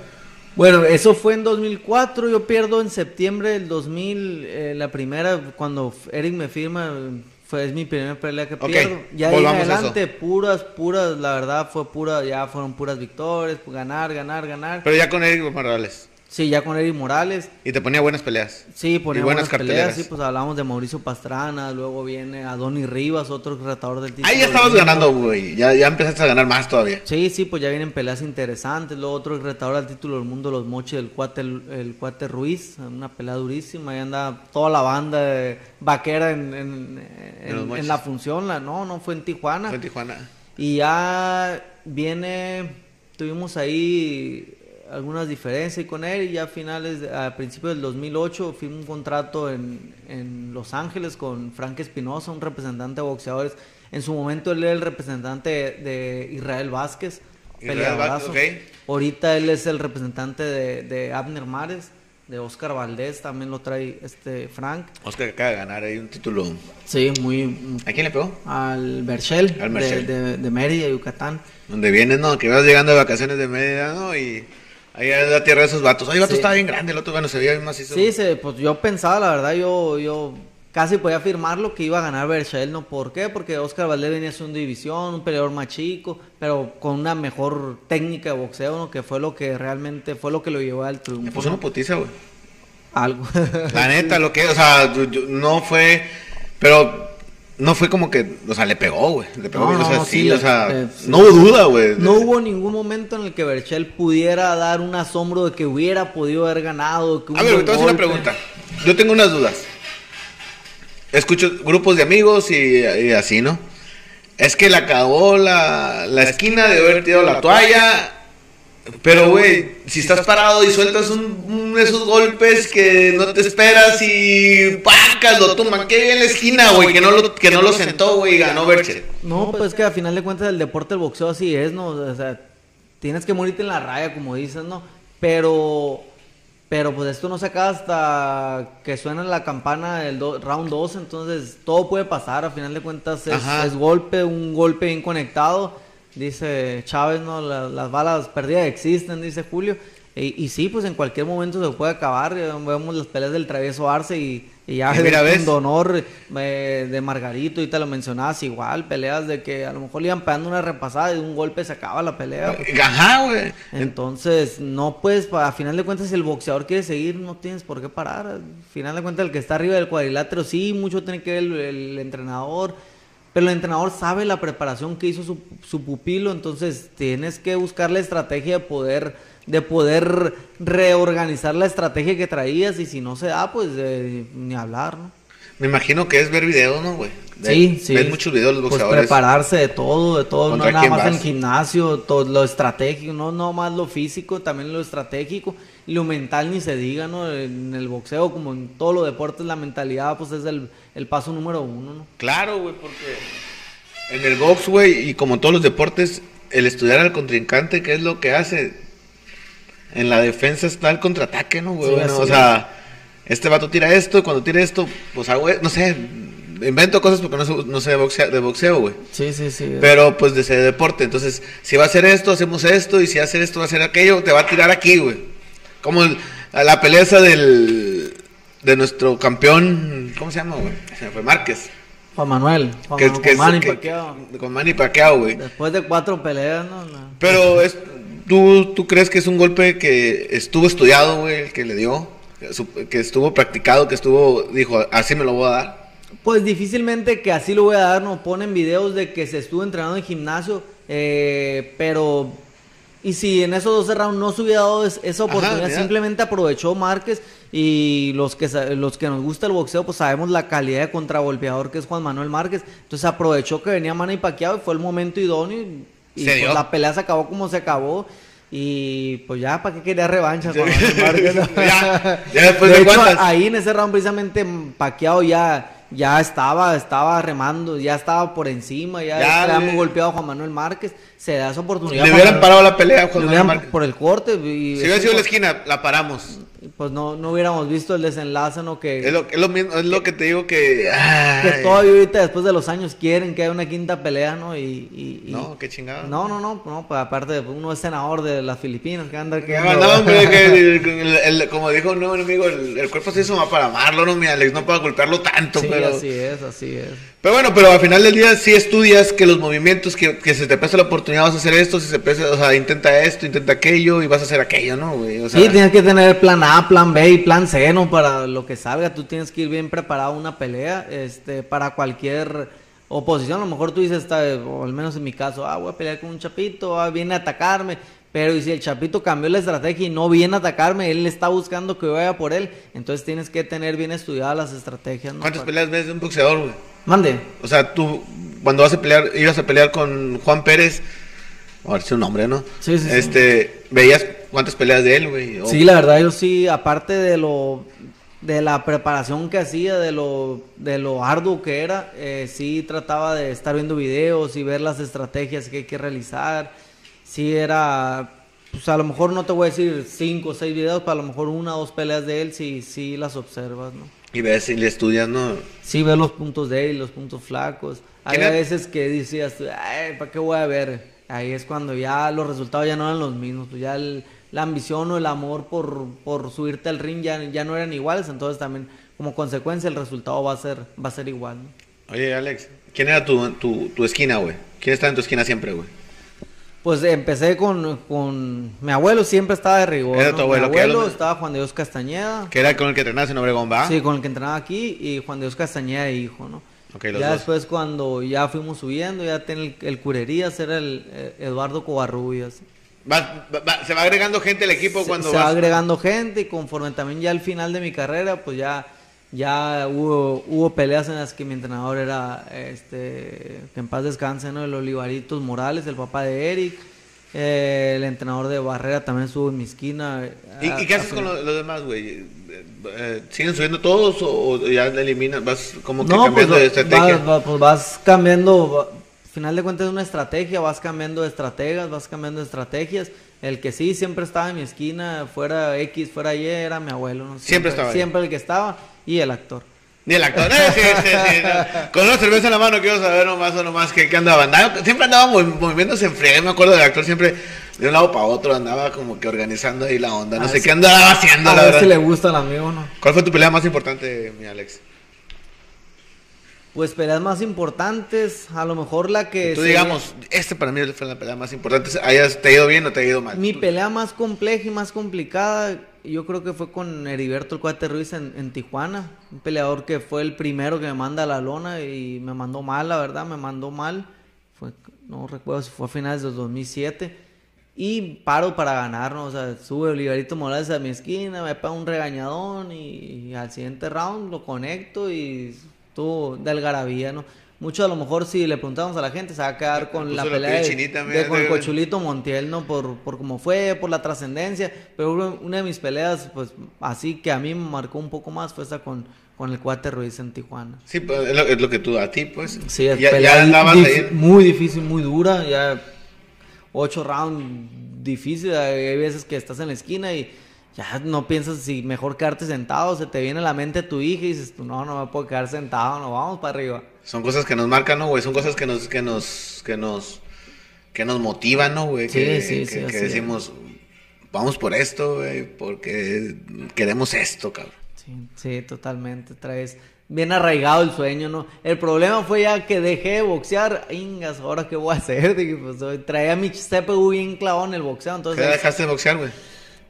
Speaker 2: Bueno, eso fue en 2004, yo pierdo en septiembre del 2000, eh, la primera, cuando Eric me firma, fue, es mi primera pelea que pierdo. Ya en adelante, puras, puras, la verdad fue pura, ya fueron puras victorias, ganar, ganar, ganar.
Speaker 1: Pero ya con Eric Morales.
Speaker 2: Sí, ya con Eric Morales,
Speaker 1: Y te ponía buenas peleas.
Speaker 2: sí, ponía
Speaker 1: Y buenas
Speaker 2: buenas, peleas, sí, pues hablamos de Mauricio Pastrana, luego viene Adoni Rivas, otro retador del título.
Speaker 1: Ahí ya estabas
Speaker 2: del
Speaker 1: ganando, güey. Ya, ya empezaste a ganar más todavía.
Speaker 2: Sí, sí, pues ya vienen peleas interesantes. Luego otro retador al título del mundo, los moches del cuate, el, el cuate Ruiz, una pelea durísima. Ahí anda toda la banda de vaquera en, en, en- en la función. La, no, no fue en Tijuana.
Speaker 1: Fue en Tijuana.
Speaker 2: Y ya viene, tuvimos ahí algunas diferencias con él y ya a finales, a principios del 2008 firmó un contrato en, en Los Ángeles con Frank Espinosa, un representante de boxeadores. En su momento él era el representante de, Israel Vázquez, peleadorazo.
Speaker 1: Vázquez, ok.
Speaker 2: Ahorita él es el representante de, de Abner Mares, de Oscar Valdés, también lo trae este Frank.
Speaker 1: Oscar acaba de ganar ahí un título.
Speaker 2: Sí, muy...
Speaker 1: ¿A quién le pegó?
Speaker 2: Al Berchel,
Speaker 1: Al
Speaker 2: de, de, de Mérida, Yucatán.
Speaker 1: Donde vienes, ¿no? Que vas llegando de vacaciones de Mérida, ¿no? Y ahí es la tierra de esos vatos. Ay, el vato
Speaker 2: Sí.
Speaker 1: estaba bien grande, el otro, bueno, se veía bien macizo.
Speaker 2: Sí, se, pues yo pensaba, la verdad, yo, yo casi podía afirmarlo que iba a ganar Berchel, ¿no? ¿Por qué? Porque Oscar Valdez venía segunda división, un peleador más chico, pero con una mejor técnica de boxeo, ¿no? Que fue lo que realmente fue lo que lo llevó al triunfo.
Speaker 1: Me puso una putiza, güey.
Speaker 2: Algo.
Speaker 1: La neta, lo que, o sea, yo- yo- no fue, pero no fue como que, o sea, le pegó, güey. Le pegó
Speaker 2: No,
Speaker 1: bien, o sea,
Speaker 2: no,
Speaker 1: sí,
Speaker 2: sí,
Speaker 1: o sea,
Speaker 2: eh, sí.
Speaker 1: no hubo duda, güey.
Speaker 2: No hubo ningún momento en el que Berchel pudiera dar un asombro de que hubiera podido haber ganado. Que
Speaker 1: A ver, te voy a hacer una pregunta. Yo tengo unas dudas. Escucho grupos de amigos y, y así, ¿no? Es que le acabó la, la esquina de haber tirado la toalla. Pero, güey, si estás parado y sueltas un, un de esos golpes que no te esperas y ¡pacas! Lo tumban. Qué bien la esquina, güey, que no lo, que no lo sentó, güey, y ganó Berche.
Speaker 2: No, pues que a final de cuentas el deporte del boxeo así es, ¿no? O sea, tienes que morirte en la raya, como dices, ¿no? Pero, pero pues esto no se acaba hasta que suena la campana del do- round 2, entonces todo puede pasar, a final de cuentas es, es golpe, un golpe bien conectado, dice Chávez, ¿no? La- las balas perdidas existen, dice Julio. Y, y sí, pues en cualquier momento se puede acabar. Vemos las peleas del travieso Arce y, y ya
Speaker 1: mira,
Speaker 2: un eh, de Margarito, y te lo mencionabas igual, peleas de que a lo mejor le iban pegando una repasada y de un golpe se acaba la pelea. pues.
Speaker 1: Ajá, güey.
Speaker 2: Entonces, no puedes, pa- a final de cuentas, si el boxeador quiere seguir, no tienes por qué parar. Al final de cuentas, el que está arriba del cuadrilátero, sí, mucho tiene que ver el, el entrenador, pero el entrenador sabe la preparación que hizo su, su pupilo, entonces tienes que buscar la estrategia de poder, de poder reorganizar la estrategia que traías y si no se da, pues eh, ni hablar, ¿no?
Speaker 1: Me imagino que es ver videos, ¿no, güey? De-
Speaker 2: Sí, sí.
Speaker 1: Ves muchos videos de los
Speaker 2: Pues
Speaker 1: boxeadores.
Speaker 2: prepararse de todo, de todo, no
Speaker 1: ¿Contra
Speaker 2: nada más en
Speaker 1: vas?
Speaker 2: gimnasio, todo lo estratégico, no, no más lo físico, también lo estratégico, y lo mental ni se diga, ¿no? En el boxeo, como en todos los deportes, la mentalidad pues es el, el paso número uno, ¿no?
Speaker 1: Claro, güey, porque en el box, güey, y como en todos los deportes, el estudiar al contrincante, ¿qué es lo que hace? En la defensa está el contraataque, ¿no, güey?
Speaker 2: Sí,
Speaker 1: Bueno,
Speaker 2: así
Speaker 1: o sea, este vato tira esto, y cuando tira esto, pues hago, no sé, invento cosas porque no sé, no sé de boxeo, de boxeo, güey.
Speaker 2: Sí, sí, sí.
Speaker 1: Pero pues de ese deporte, entonces, si va a hacer esto, hacemos esto, y si va a hacer esto, va a hacer aquello, te va a tirar aquí, güey. Como el- la pelea esa del de nuestro campeón, ¿cómo se llama, güey? Se me fue Márquez.
Speaker 2: Juan Manuel, Juan,
Speaker 1: Que,
Speaker 2: Juan
Speaker 1: que-
Speaker 2: Manny
Speaker 1: que-
Speaker 2: Pacquiao.
Speaker 1: con Manny Pacquiao, güey.
Speaker 2: Después de cuatro peleas, ¿no? La-
Speaker 1: Pero es, ¿tú, ¿tú crees que es un golpe que estuvo estudiado, güey, el que le dio? Que estuvo practicado, que estuvo, dijo, así me lo voy a dar.
Speaker 2: Pues difícilmente que así lo voy a dar, nos ponen videos de que se estuvo entrenando en gimnasio, eh, pero... Y si en esos 12 rounds no se hubiera dado es- esa oportunidad, simplemente aprovechó Márquez y los que los que nos gusta el boxeo, pues sabemos la calidad de contragolpeador que es Juan Manuel Márquez. Entonces aprovechó que venía Manny Pacquiao y fue el momento idóneo y, pues, la pelea se acabó como se acabó. Y pues ya, ¿para qué quería revancha? Márquez?
Speaker 1: Ya, ya después de
Speaker 2: hecho,
Speaker 1: cuántas.
Speaker 2: ahí en ese round precisamente Paquiao ya, ya estaba, estaba remando, ya estaba por encima, ya,
Speaker 1: Ya
Speaker 2: le habíamos
Speaker 1: le-
Speaker 2: golpeado a Juan Manuel Márquez, se da esa oportunidad.
Speaker 1: Le hubieran parado la pelea a Juan Manuel Márquez.
Speaker 2: por el corte y
Speaker 1: Si hubiera sido la esquina, la paramos.
Speaker 2: pues no, no hubiéramos visto el desenlace, ¿no? Que,
Speaker 1: Es lo, es lo mismo, es lo que te digo que...
Speaker 2: que todavía ahorita después de los años quieren que haya una quinta pelea, ¿no? Y, y- y-
Speaker 1: No, qué chingado.
Speaker 2: No, no, no, no, pues aparte uno es senador de las Filipinas, que anda que
Speaker 1: No, no, hombre, que el- el- el- como dijo un nuevo enemigo, el, el cuerpo se hizo más para amarlo, no, mi Alex, no para golpearlo tanto,
Speaker 2: Sí,
Speaker 1: pero...
Speaker 2: así es, así es.
Speaker 1: Pero bueno, pero al final del día sí estudias que los movimientos, que, que se te pesa la oportunidad, vas a hacer esto, si se pesa, o sea, intenta esto, intenta aquello y vas a hacer aquello, ¿no, güey? O sea,
Speaker 2: Sí, tienes que tener plan A, plan B y plan C, ¿no? Para lo que salga, tú tienes que ir bien preparado a una pelea, este, para cualquier oposición. A lo mejor tú dices, está, o al menos en mi caso, ah, voy a pelear con un chapito, ah, viene a atacarme. Pero y si el chapito cambió la estrategia y no viene a atacarme, él está buscando que vaya por él. Entonces tienes que tener bien estudiadas las estrategias, ¿no?
Speaker 1: ¿cuántas peleas ves de un boxeador, güey?
Speaker 2: Mande.
Speaker 1: O sea, tú, cuando vas a pelear, ibas a pelear con Juan Pérez, a ver si un nombre, ¿no?
Speaker 2: Sí, sí, sí.
Speaker 1: Este, veías cuántas peleas de él, güey.
Speaker 2: Sí, la verdad, yo sí, aparte de lo de la preparación que hacía, de lo, de lo arduo que era, eh, sí trataba de estar viendo videos y ver las estrategias que hay que realizar. Sí era, pues a lo mejor no te voy a decir cinco o seis videos, pero a lo mejor una o dos peleas de él, sí, sí las observas, ¿no?
Speaker 1: Y ves y le estudias, ¿no?
Speaker 2: Sí ves los puntos de él, los puntos flacos. Hay
Speaker 1: ¿Quién
Speaker 2: a
Speaker 1: es?
Speaker 2: veces que decías, ay, ¿para qué voy a ver? Ahí es cuando ya los resultados ya no eran los mismos, pues ya el- la ambición o el amor por, por subirte al ring ya, ya no eran iguales, entonces también como consecuencia el resultado va a ser, va a ser igual.
Speaker 1: Oye, Alex, ¿quién era tu, tu, tu esquina, güey? ¿Quién estaba en tu esquina siempre, güey?
Speaker 2: Pues empecé con, con, mi abuelo siempre estaba de rigor.
Speaker 1: Era tu abuelo,
Speaker 2: Mi abuelo
Speaker 1: lo-
Speaker 2: estaba Juan de Dios Castañeda.
Speaker 1: Que era con el que entrenaste en Obregón, ¿va?
Speaker 2: Sí, con el que entrenaba aquí y Juan de Dios Castañeda hijo, ¿no?
Speaker 1: Ok, los
Speaker 2: ya
Speaker 1: dos.
Speaker 2: después cuando ya fuimos subiendo, ya tenía el, el curerías, era el Eduardo Covarrubias.
Speaker 1: Va- va- va- se va agregando gente al equipo
Speaker 2: se,
Speaker 1: cuando
Speaker 2: se va agregando gente y conforme también ya al final de mi carrera, pues ya, ya hubo, hubo peleas en las que mi entrenador era, este, que en paz descanse, ¿no? El Olivaritos Morales, el papá de Eric. Eh, el entrenador de Barrera también estuvo en mi esquina.
Speaker 1: ¿Y,
Speaker 2: a-
Speaker 1: y qué haces con
Speaker 2: final-
Speaker 1: lo- los demás, güey? Eh, eh, ¿Siguen subiendo todos o, o ya eliminas? ¿Vas como que
Speaker 2: No,
Speaker 1: cambiando
Speaker 2: pues,
Speaker 1: de estrategia?
Speaker 2: Vas, va- pues vas cambiando, va- final de cuentas es una estrategia, vas cambiando de estrategas, vas cambiando de estrategias. El que sí siempre estaba en mi esquina, fuera X, fuera Y, era mi abuelo. ¿no?
Speaker 1: Siempre estaba ahí.
Speaker 2: Siempre el que estaba y el actor.
Speaker 1: Ni el actor. Eh, sí, sí, sí, no. Con una cerveza en la mano quiero saber nomás o nomás que, que andaba. Andaba- Siempre andaba movi- moviéndose en friega. Me acuerdo del actor siempre de un lado para otro andaba como que organizando ahí la onda. No
Speaker 2: A
Speaker 1: sé qué andaba haciendo,
Speaker 2: A
Speaker 1: la
Speaker 2: ver
Speaker 1: verdad.
Speaker 2: si le gusta al amigo, ¿no?
Speaker 1: ¿Cuál fue tu pelea más importante, mi Alex?
Speaker 2: Pues peleas más importantes, a lo mejor la que...
Speaker 1: Tú
Speaker 2: se-
Speaker 1: digamos, este para mí fue la pelea más importante. ¿Hayas, ¿Te ha ido bien o te ha ido mal?
Speaker 2: Mi pelea más compleja y más complicada, yo creo que fue con Heriberto el Cuate Ruiz en, Tijuana. Un peleador que fue el primero que me manda a la lona y me mandó mal, la verdad, me mandó mal. Fue, no recuerdo si fue a finales del 2007. Y paro para ganar, ¿no? O sea, sube Oliverito Morales a mi esquina, me pega un regañadón y, y al siguiente round lo conecto y estuvo de algarabía, ¿no? Mucho a lo mejor si le preguntamos a la gente se va a quedar con la pelea de, con el. Cochulito Montiel, ¿no? Por, por cómo fue, por la trascendencia. Pero una- de mis peleas, pues así que a mí me marcó un poco más fue esa con, con el Cuate Ruiz en Tijuana.
Speaker 1: Sí, pues, es lo, es lo que tú, a ti, pues.
Speaker 2: Sí,
Speaker 1: ya, ya
Speaker 2: pelea
Speaker 1: andabas
Speaker 2: dif- muy difícil, muy dura. Ya ocho rounds difícil. Hay veces que estás en la esquina y ya no piensas si mejor quedarte sentado. Se te viene a la mente tu hija y dices, no, no me puedo quedar sentado, no vamos para arriba.
Speaker 1: Son cosas que nos marcan, ¿no, güey? Son cosas que nos, que nos, que nos, que nos motivan, ¿no, güey?
Speaker 2: Sí,
Speaker 1: que,
Speaker 2: sí,
Speaker 1: que-
Speaker 2: sí,
Speaker 1: que decimos, vamos por esto, güey, porque queremos esto, cabrón.
Speaker 2: Sí, sí, totalmente. Traes bien arraigado el sueño, ¿no? El problema fue ya que dejé de boxear. Ingas, ¿ahora qué voy a hacer? Dije, pues traía mi CPU bien clavado en el boxeo.
Speaker 1: ¿Qué
Speaker 2: Entonces,
Speaker 1: edad dejaste de boxear, güey?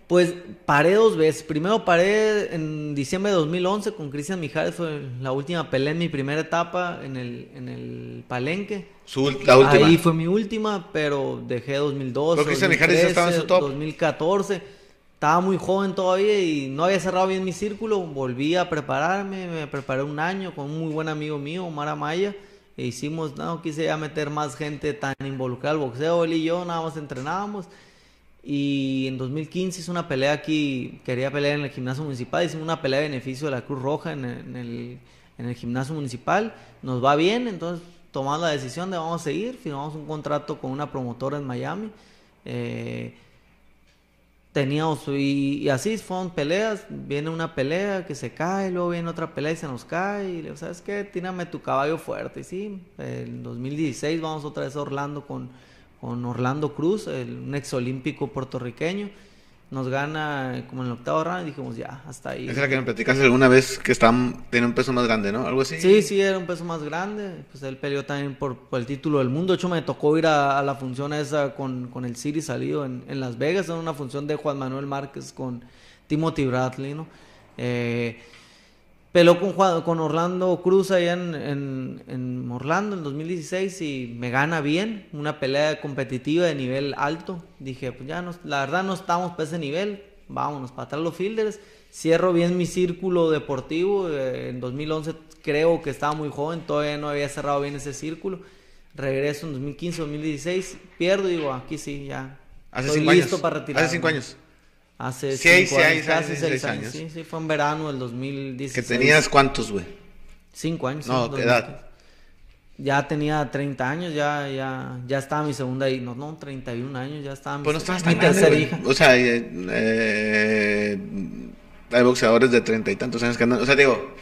Speaker 2: Pues paré dos veces. Primero paré en diciembre de 2011 con Cristian Mijares. Fue la última pelea en mi primera etapa en el, en el Palenque.
Speaker 1: Su, la última.
Speaker 2: Ahí fue mi última, pero dejé 2012,
Speaker 1: Pero Cristian Mijares ya estaba en su top.
Speaker 2: 2014. Estaba muy joven todavía y no había cerrado bien mi círculo. Volví a prepararme, me preparé un año con un muy buen amigo mío, Omar Amaya. E hicimos, no, quise ya meter más gente tan involucrada al boxeo. Él y yo nada más entrenábamos. Y en 2015 hice una pelea aquí, quería pelear en el gimnasio municipal, hicimos una pelea de beneficio de la Cruz Roja en el, en el, gimnasio municipal, nos va bien, entonces tomamos la decisión de vamos a seguir, firmamos un contrato con una promotora en Miami, eh, teníamos, y, y así fueron peleas, viene una pelea que se cae, luego viene otra pelea y se nos cae, y le digo, ¿sabes qué? Tírame tu caballo fuerte, y sí, en 2016 vamos otra vez a Orlando con, con Orlando Cruz, el, un exolímpico puertorriqueño, nos gana como en el octavo round y dijimos, ya, hasta ahí.
Speaker 1: Esa es la que me platicaste alguna vez que está, tiene un peso más grande, ¿no? Algo así.
Speaker 2: Sí, sí, era un peso más grande. Pues él peleó también por, por el título del mundo. De hecho, me tocó ir a, a la función esa con, con el City salido en, en Las Vegas. Era una función de Juan Manuel Márquez con Timothy Bradley, ¿no? Eh, peleó con, con Orlando Cruz allá en, en, en Orlando en 2016 y me gana bien. Una pelea competitiva de nivel alto. Dije, pues ya, no, la verdad no estamos para ese nivel. Vámonos para atrás los fielders. Cierro bien mi círculo deportivo. eh, en 2011 creo que estaba muy joven, todavía no había cerrado bien ese círculo. Regreso en 2015, 2016, pierdo y digo, aquí sí, ya.
Speaker 1: Hace
Speaker 2: estoy
Speaker 1: cinco
Speaker 2: listo
Speaker 1: años.
Speaker 2: para retirarme.
Speaker 1: Hace cinco años.
Speaker 2: Hace
Speaker 1: Seis,
Speaker 2: cinco años,
Speaker 1: seis,
Speaker 2: casi
Speaker 1: seis,
Speaker 2: años.
Speaker 1: años.
Speaker 2: Sí, sí, fue en verano del
Speaker 1: Que
Speaker 2: 2016.
Speaker 1: tenías cuántos, güey.
Speaker 2: Cinco años.
Speaker 1: No, ¿qué
Speaker 2: 2015.
Speaker 1: edad?
Speaker 2: Ya tenía 30 años, ya, ya, ya estaba mi segunda hija. No, no, 31 años, ya estaba mi,
Speaker 1: Pues no estabas
Speaker 2: mi
Speaker 1: tan grande,
Speaker 2: tercera hija.
Speaker 1: O sea, eh, eh, hay boxeadores de treinta y tantos años que andan. O sea, digo,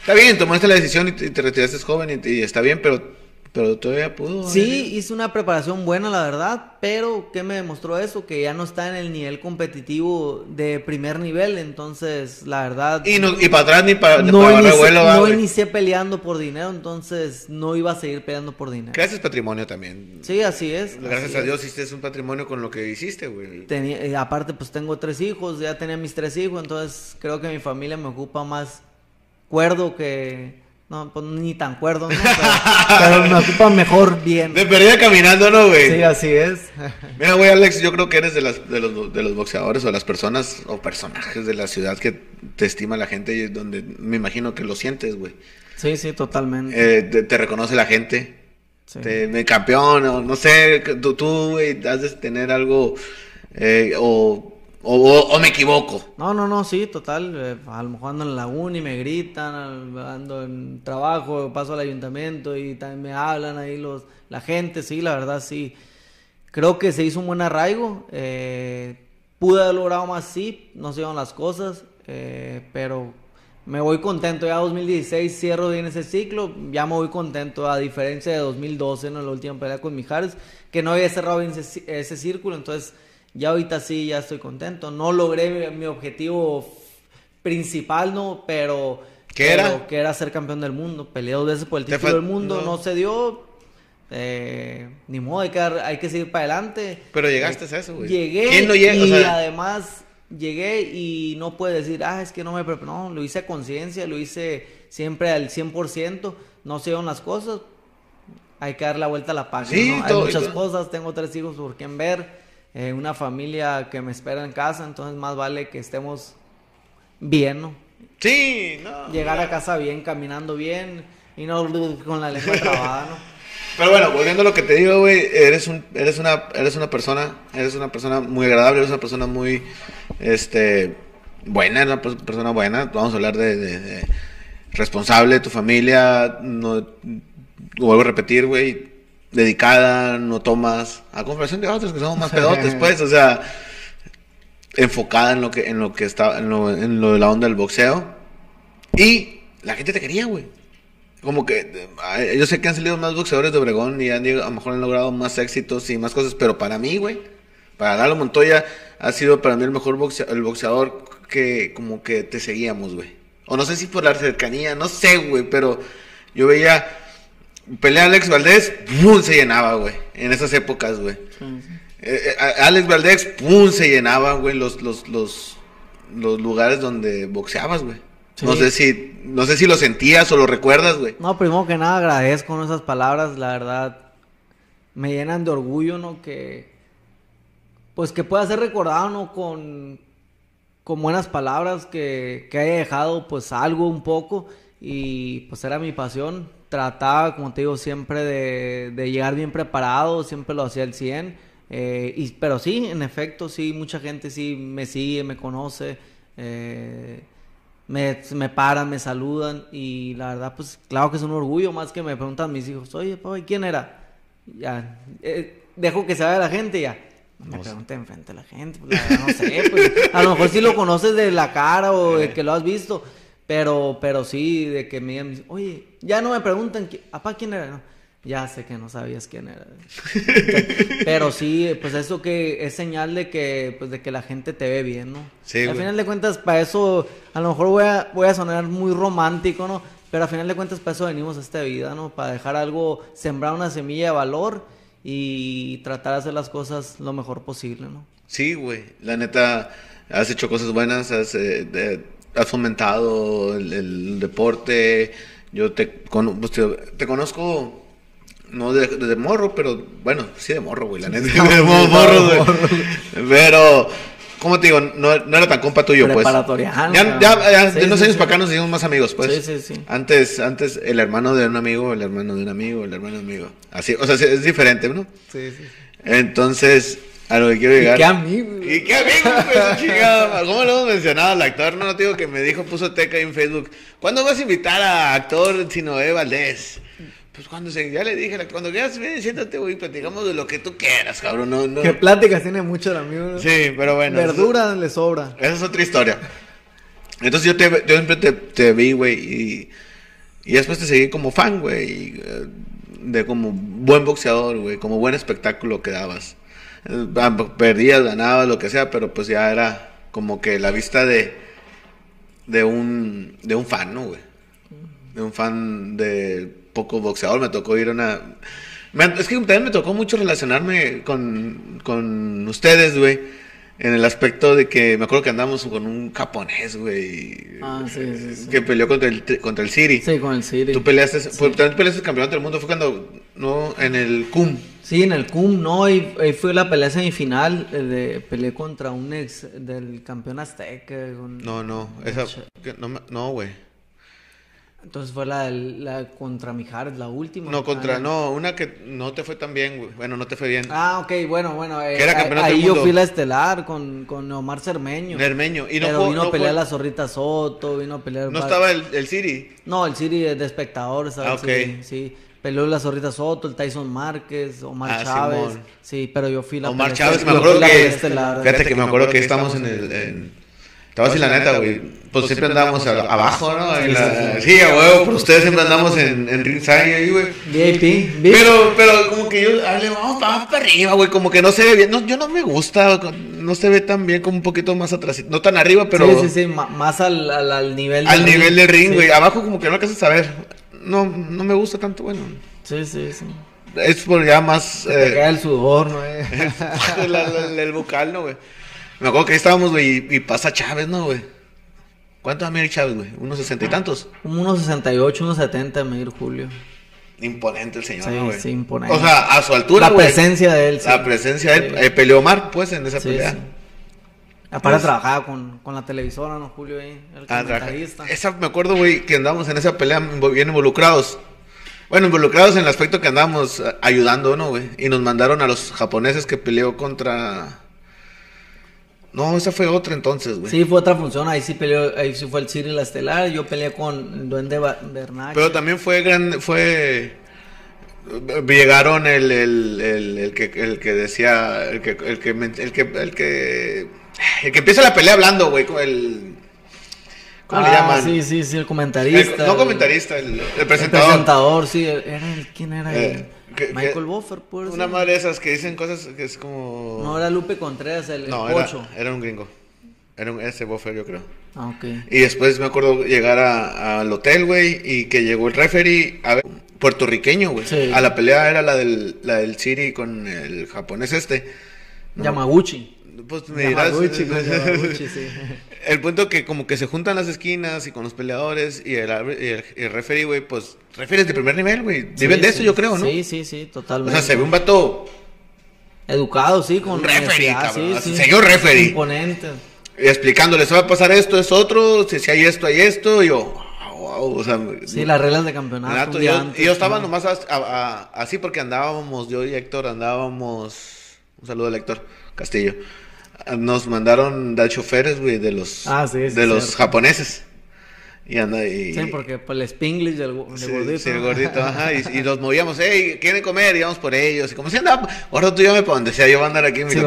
Speaker 1: está bien, tomaste la decisión y te, y te retiraste joven y, y está bien, pero Pero todavía pudo.
Speaker 2: Sí, hice una preparación buena, la verdad, pero ¿qué me demostró eso? Que ya no está en el nivel competitivo de primer nivel, entonces, la verdad...
Speaker 1: Y, no, y para atrás ni para,
Speaker 2: no,
Speaker 1: para
Speaker 2: inicié, no
Speaker 1: güey.
Speaker 2: inicié peleando por dinero, entonces no iba a seguir peleando por dinero.
Speaker 1: Gracias patrimonio también.
Speaker 2: Sí, así es.
Speaker 1: Gracias
Speaker 2: así
Speaker 1: a. Dios hiciste un patrimonio con lo que hiciste, güey.
Speaker 2: Tenía, eh, aparte, pues tengo tres hijos, ya tenía mis tres hijos, entonces creo que mi familia me ocupa más cuerdo que... No, pues ni tan cuerdo, ¿no? Pero, pero me ocupa mejor bien.
Speaker 1: De perdida caminando, ¿no, güey?
Speaker 2: Sí, así es.
Speaker 1: Mira, güey, Alex, yo creo que eres de, las, de, los, de los boxeadores o las personas o personajes de la ciudad que te estima la gente y donde me imagino que lo sientes, güey.
Speaker 2: Sí, sí, totalmente.
Speaker 1: Eh, te, te reconoce la gente.
Speaker 2: Sí.
Speaker 1: Te, me campeón, o no sé, tú, tú, güey, has de tener algo, eh, o, o, o- o me equivoco.
Speaker 2: No, no, no, sí, total. eh, a lo mejor ando en la uni, me gritan, ando en trabajo, paso al ayuntamiento y también me hablan ahí los, la gente, sí, la verdad, sí. Creo que se hizo un buen arraigo. eh, pude haber logrado más, sí, no se dieron las cosas, eh, pero me voy contento. Ya 2016 cierro bien ese ciclo, ya me voy contento, a diferencia de 2012, en la última pelea con Mijares, que no había cerrado bien ese, ese círculo, entonces ya ahorita sí, ya estoy contento. No logré mi, objetivo principal, ¿no? Pero...
Speaker 1: ¿Qué
Speaker 2: pero
Speaker 1: era?
Speaker 2: Que era ser campeón del mundo. Peleé dos veces por el título del mundo,
Speaker 1: no.
Speaker 2: no, se dio. eh, ni modo, hay que, hay que seguir para adelante.
Speaker 1: Pero llegaste a eso, güey.
Speaker 2: Llegué
Speaker 1: ¿Quién no llega?
Speaker 2: y
Speaker 1: O sea-
Speaker 2: además llegué y no puede decir, ah, es que no me preparé. No, lo hice a conciencia, lo hice siempre al 100%. No se dieron las cosas. Hay que dar la vuelta a la página.
Speaker 1: Sí,
Speaker 2: ¿no? Hay muchas cosas. Tengo tres hijos por quien ver. Eh, una familia que me espera en casa. Entonces, más vale que estemos bien, ¿no?
Speaker 1: Sí, no.
Speaker 2: Llegar a casa bien, caminando bien y no con la lengua trabada, ¿no?
Speaker 1: Pero bueno, volviendo a lo que te digo, güey, eres un, eres una, eres una persona, eres una persona muy agradable, eres una persona muy, este, buena, eres una per- persona buena. Vamos a hablar de, de- de responsable de tu familia, no, vuelvo a repetir, güey, dedicada, no tomas, a comparación de otros que somos más pedotes, pues, o sea, enfocada en lo que, en lo que está, en lo, en lo de la onda del boxeo. Y la gente te quería, güey. Como que eh, yo sé que han salido más boxeadores de Obregón y han, a lo mejor han logrado más éxitos y más cosas, pero para mí, güey, para Lalo Montoya ha sido para mí el mejor boxea- el boxeador que como que te seguíamos, güey. O no sé si por la cercanía, no sé, güey, pero yo veía pelea Alex Valdés, ¡pum! se llenaba, güey, en esas épocas, güey. Eh, eh, Alex Valdés, ¡pum! se llenaba, güey, los, los, los, los lugares donde boxeabas, güey. No sé si, no sé si lo sentías o lo recuerdas, güey.
Speaker 2: No, primero que nada agradezco ¿no? esas palabras, la verdad me llenan de orgullo, ¿no? Que pues que pueda ser recordado, ¿no? Con, con buenas palabras, que, que haya dejado pues algo un poco y pues era mi pasión. Trataba, como te digo, siempre de, de llegar bien preparado, siempre lo hacía al 100. eh, y, pero sí, en efecto, sí, mucha gente sí me sigue, me conoce. eh, me, me paran, me saludan y la verdad, pues claro que es un orgullo más que me preguntan mis hijos, oye, papá, ¿y quién era? Ya, eh, dejo que se vaya la gente ya. Me
Speaker 1: No sé.
Speaker 2: pregunten enfrente de la gente, pues, la verdad, no sé, pues, a lo mejor sí lo conoces de la cara o de que lo has visto, pero, pero sí, de que me digan, oye, ya no me preguntan, "¿Qui- papá, ¿quién era? No, ya sé que no sabías quién era. Pero sí, pues eso que es señal de que, pues de que la gente te ve bien, ¿no?
Speaker 1: Sí,
Speaker 2: Al
Speaker 1: güey.
Speaker 2: final de cuentas, para eso, a lo mejor voy a, voy a sonar muy romántico, ¿no? Pero al final de cuentas, para eso venimos a esta vida, ¿no? Para dejar algo, sembrar una semilla de valor y tratar de hacer las cosas lo mejor posible, ¿no?
Speaker 1: Sí, güey. La neta, has hecho cosas buenas, has, eh, de- has fomentado el, el deporte. Yo te, cono- pues, te, te conozco, no de- desde morro, pero bueno, sí de morro, güey, la neta. de morro, güey.
Speaker 2: morro.
Speaker 1: Pero, ¿cómo te digo? No, no era tan compa tuyo, pues.
Speaker 2: Preparatoriano,
Speaker 1: Ya, ya, ya
Speaker 2: sí,
Speaker 1: de unos
Speaker 2: sí,
Speaker 1: años
Speaker 2: sí.
Speaker 1: para acá nos hicimos más amigos, pues.
Speaker 2: Sí, sí, sí.
Speaker 1: Antes, antes, el hermano de un amigo, el hermano de un amigo, el hermano de un amigo. Así, o sea, es diferente, ¿no?
Speaker 2: Sí, sí.
Speaker 1: Entonces, a lo que quiero llegar.
Speaker 2: Y qué amigo.
Speaker 1: Y qué amigo, pues. ¿Cómo lo hemos mencionado al actor? No, digo que me dijo, puso teca ahí en Facebook. ¿Cuándo vas a invitar a actor Sinoé Valdés? Pues cuando se, ya le dije, cuando quieras, ven, siéntate, güey, platicamos de lo que tú quieras, cabrón. No, no.
Speaker 2: Qué pláticas tiene mucho el amigo, ¿no?
Speaker 1: Sí, pero bueno. eso-
Speaker 2: Verdura le sobra.
Speaker 1: esa es otra historia. Entonces yo, te, yo siempre te, te vi, güey, y, y después te seguí como fan, güey. eh, de como buen boxeador, güey, como buen espectáculo que dabas. Eh, Perdías, ganabas, lo que sea, pero pues ya era como que la vista de, de un, de un fan, ¿no, güey? De un fan de poco boxeador. Me tocó ir a una... me- es que también me tocó mucho relacionarme con, con ustedes, güey. En el aspecto de que me acuerdo que andamos con un japonés, güey.
Speaker 2: Ah, sí, sí, sí.
Speaker 1: Que peleó contra el, contra el City.
Speaker 2: Sí, con el City.
Speaker 1: Tú peleaste, pues, también peleaste el campeonato del mundo, fue cuando, no, en el CUM.
Speaker 2: Sí, en el CUM, no, y, y fue la pelea semifinal, eh, de, peleé contra un ex del campeón azteca. con-
Speaker 1: No, no, esa, que no, güey.
Speaker 2: Entonces fue la, la contra Mijares, la última.
Speaker 1: No, contra,
Speaker 2: Ah,
Speaker 1: no, una que no te fue tan bien, güey. Bueno, no te fue bien.
Speaker 2: Ah, ok, bueno, bueno. eh,
Speaker 1: Que era campeonato
Speaker 2: ahí
Speaker 1: del
Speaker 2: yo
Speaker 1: mundo.
Speaker 2: fui la estelar con, con Omar Cermeño.
Speaker 1: Nermeño. Y no
Speaker 2: pero vino
Speaker 1: no
Speaker 2: a pelear
Speaker 1: fue-
Speaker 2: la zorrita Soto, vino a pelear...
Speaker 1: No estaba el, el City.
Speaker 2: No, el City de, de espectador, ¿sabes?
Speaker 1: Ah, ok.
Speaker 2: Sí, sí. Peleó la zorrita Soto, el Tyson Márquez, Omar
Speaker 1: Ah,
Speaker 2: Chávez.
Speaker 1: Simón.
Speaker 2: Sí, pero yo fui la
Speaker 1: Omar Chávez, me acuerdo que.
Speaker 2: estelar.
Speaker 1: Fíjate que me acuerdo que estamos en el. en- te voy a decir la neta, güey. Pues siempre andamos a- abajo, ¿no? En la- Sí, a huevo, pero ustedes siempre andamos en, en ringside ahí, güey.
Speaker 2: VIP, VIP.
Speaker 1: Pero, pero como que yo, le vamos, vamos para arriba, güey, como que no se ve bien, no, yo no me gusta, no se ve tan bien, como un poquito más atrás, no tan arriba, pero
Speaker 2: Sí, sí, sí, más al, al, al nivel
Speaker 1: al nivel del ring,
Speaker 2: Sí.
Speaker 1: güey, abajo como que no alcanzas a ver, no, no me gusta tanto, bueno,
Speaker 2: Sí, sí, sí.
Speaker 1: es por ya más,
Speaker 2: Te
Speaker 1: eh,
Speaker 2: cae el sudor, ¿no? eh?
Speaker 1: la- la- el vocal, ¿no, güey? Me acuerdo que ahí estábamos, güey, y, y pasa Chávez, ¿no, güey? ¿Cuánto va a medir Chávez, güey? ¿Unos sesenta y tantos?
Speaker 2: Como unos 68, unos 70 medir Julio.
Speaker 1: Imponente el señor,
Speaker 2: Sí,
Speaker 1: ¿no, güey?
Speaker 2: sí, imponente.
Speaker 1: O sea, a su altura,
Speaker 2: La
Speaker 1: güey.
Speaker 2: presencia de él, sí.
Speaker 1: La presencia de él.
Speaker 2: Sí.
Speaker 1: Eh, peleó Omar, pues, en esa
Speaker 2: Sí,
Speaker 1: pelea.
Speaker 2: Aparte
Speaker 1: Es-
Speaker 2: trabajaba con, con la televisora, ¿no, Julio? Ahí, el
Speaker 1: Ah,
Speaker 2: comentarista.
Speaker 1: Esa, me acuerdo, güey, que andábamos en esa pelea bien involucrados. Bueno, involucrados en el aspecto que andábamos eh, ayudando, ¿no, güey? Y nos mandaron a los japoneses que peleó contra... No, esa fue otra entonces, güey.
Speaker 2: Sí, fue otra función, ahí sí peleó, ahí sí fue el Ciri y la Estelar, yo peleé con el Duende Bernal.
Speaker 1: Pero también fue gran... Fue... Llegaron el, el, el, el que, el que decía... El que, el que... men- El que... El que, el que empieza la pelea hablando, güey, con el... ¿Cómo le
Speaker 2: Ah,
Speaker 1: llaman?
Speaker 2: Sí, sí, sí, el
Speaker 1: El-
Speaker 2: comentarista.
Speaker 1: no
Speaker 2: el-
Speaker 1: comentarista, el, el
Speaker 2: El
Speaker 1: presentador.
Speaker 2: presentador, sí, era el, ¿quién era
Speaker 1: Eh, que- que-
Speaker 2: Michael Buffer, por
Speaker 1: Una madre de esas que dicen cosas que es como...
Speaker 2: No, era Lupe Contreras, el, el
Speaker 1: No, era, un gringo. Era un, ese buffer, yo creo.
Speaker 2: Ah, ok.
Speaker 1: Y después me acuerdo llegar a- al hotel, güey, y que llegó el referee a ver, puertorriqueño, güey.
Speaker 2: Sí.
Speaker 1: A la pelea era la del, la del City con el japonés este. No,
Speaker 2: Yamaguchi.
Speaker 1: Pues me dirás.
Speaker 2: Con Yamaguchi, sí.
Speaker 1: El punto que como que se juntan las esquinas y con los peleadores y el, y el, y el referee, güey, pues referees de primer nivel, güey.
Speaker 2: Sí,
Speaker 1: de eso,
Speaker 2: sí.
Speaker 1: yo creo, ¿no?
Speaker 2: Sí, sí, sí,
Speaker 1: O
Speaker 2: totalmente.
Speaker 1: sea, se ve un vato
Speaker 2: Educado, sí, con
Speaker 1: Un referee, cabrón. Señor referee.
Speaker 2: Imponente.
Speaker 1: explicándole, se va a pasar esto, es otro, si, si hay esto, hay esto, y yo, wow, o sea,
Speaker 2: Sí, las reglas de campeonato.
Speaker 1: Yo,
Speaker 2: antes,
Speaker 1: y yo estaba
Speaker 2: ¿no?
Speaker 1: nomás as- a- a- así porque andábamos, yo y Héctor andábamos, un saludo al Héctor Castillo, nos mandaron de choferes, güey, de los,
Speaker 2: Ah, sí, sí,
Speaker 1: de los
Speaker 2: cierto.
Speaker 1: japoneses, y anda y...
Speaker 2: Sí, porque pues, el Spanglish del, del
Speaker 1: Sí,
Speaker 2: gordito.
Speaker 1: sí, el gordito, ajá, y, y los movíamos, hey, ¿quieren comer? Y vamos por ellos, y como si andaba, ahora tú llévame para donde sea, yo voy a andar aquí en mi
Speaker 2: Sí.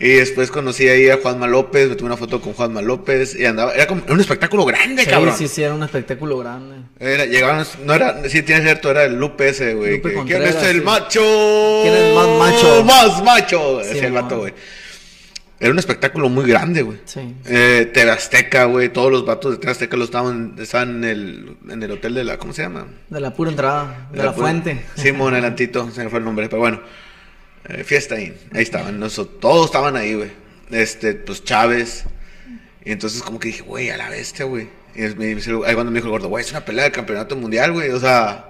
Speaker 1: Y después conocí ahí a Juanma López, me tuve una foto con Juanma López, y andaba, era como era un espectáculo grande,
Speaker 2: Sí,
Speaker 1: cabrón.
Speaker 2: sí, sí, era un espectáculo grande.
Speaker 1: Era, llegaban, no era, sí tienes cierto, era el Lupe ese, güey. ¿Quién es el macho?
Speaker 2: ¿Quién es el más macho?
Speaker 1: Más macho, decía el vato, güey. Era un espectáculo muy grande, güey.
Speaker 2: Sí.
Speaker 1: Eh, TV Azteca, güey, todos los vatos de TV Azteca los estaban, estaban en el, en el hotel de la, ¿cómo se llama?
Speaker 2: De la pura entrada, de, la, fuente.
Speaker 1: Simón, adelantito, se me fue el nombre, pero bueno. Eh, fiesta ahí, ahí estaban, noso- todos estaban ahí, güey. Este, pues Chávez. Y entonces como que dije, güey, a la bestia, güey. Y es- me ahí cuando me dijo el gordo, güey, es una pelea del campeonato mundial, güey. O sea,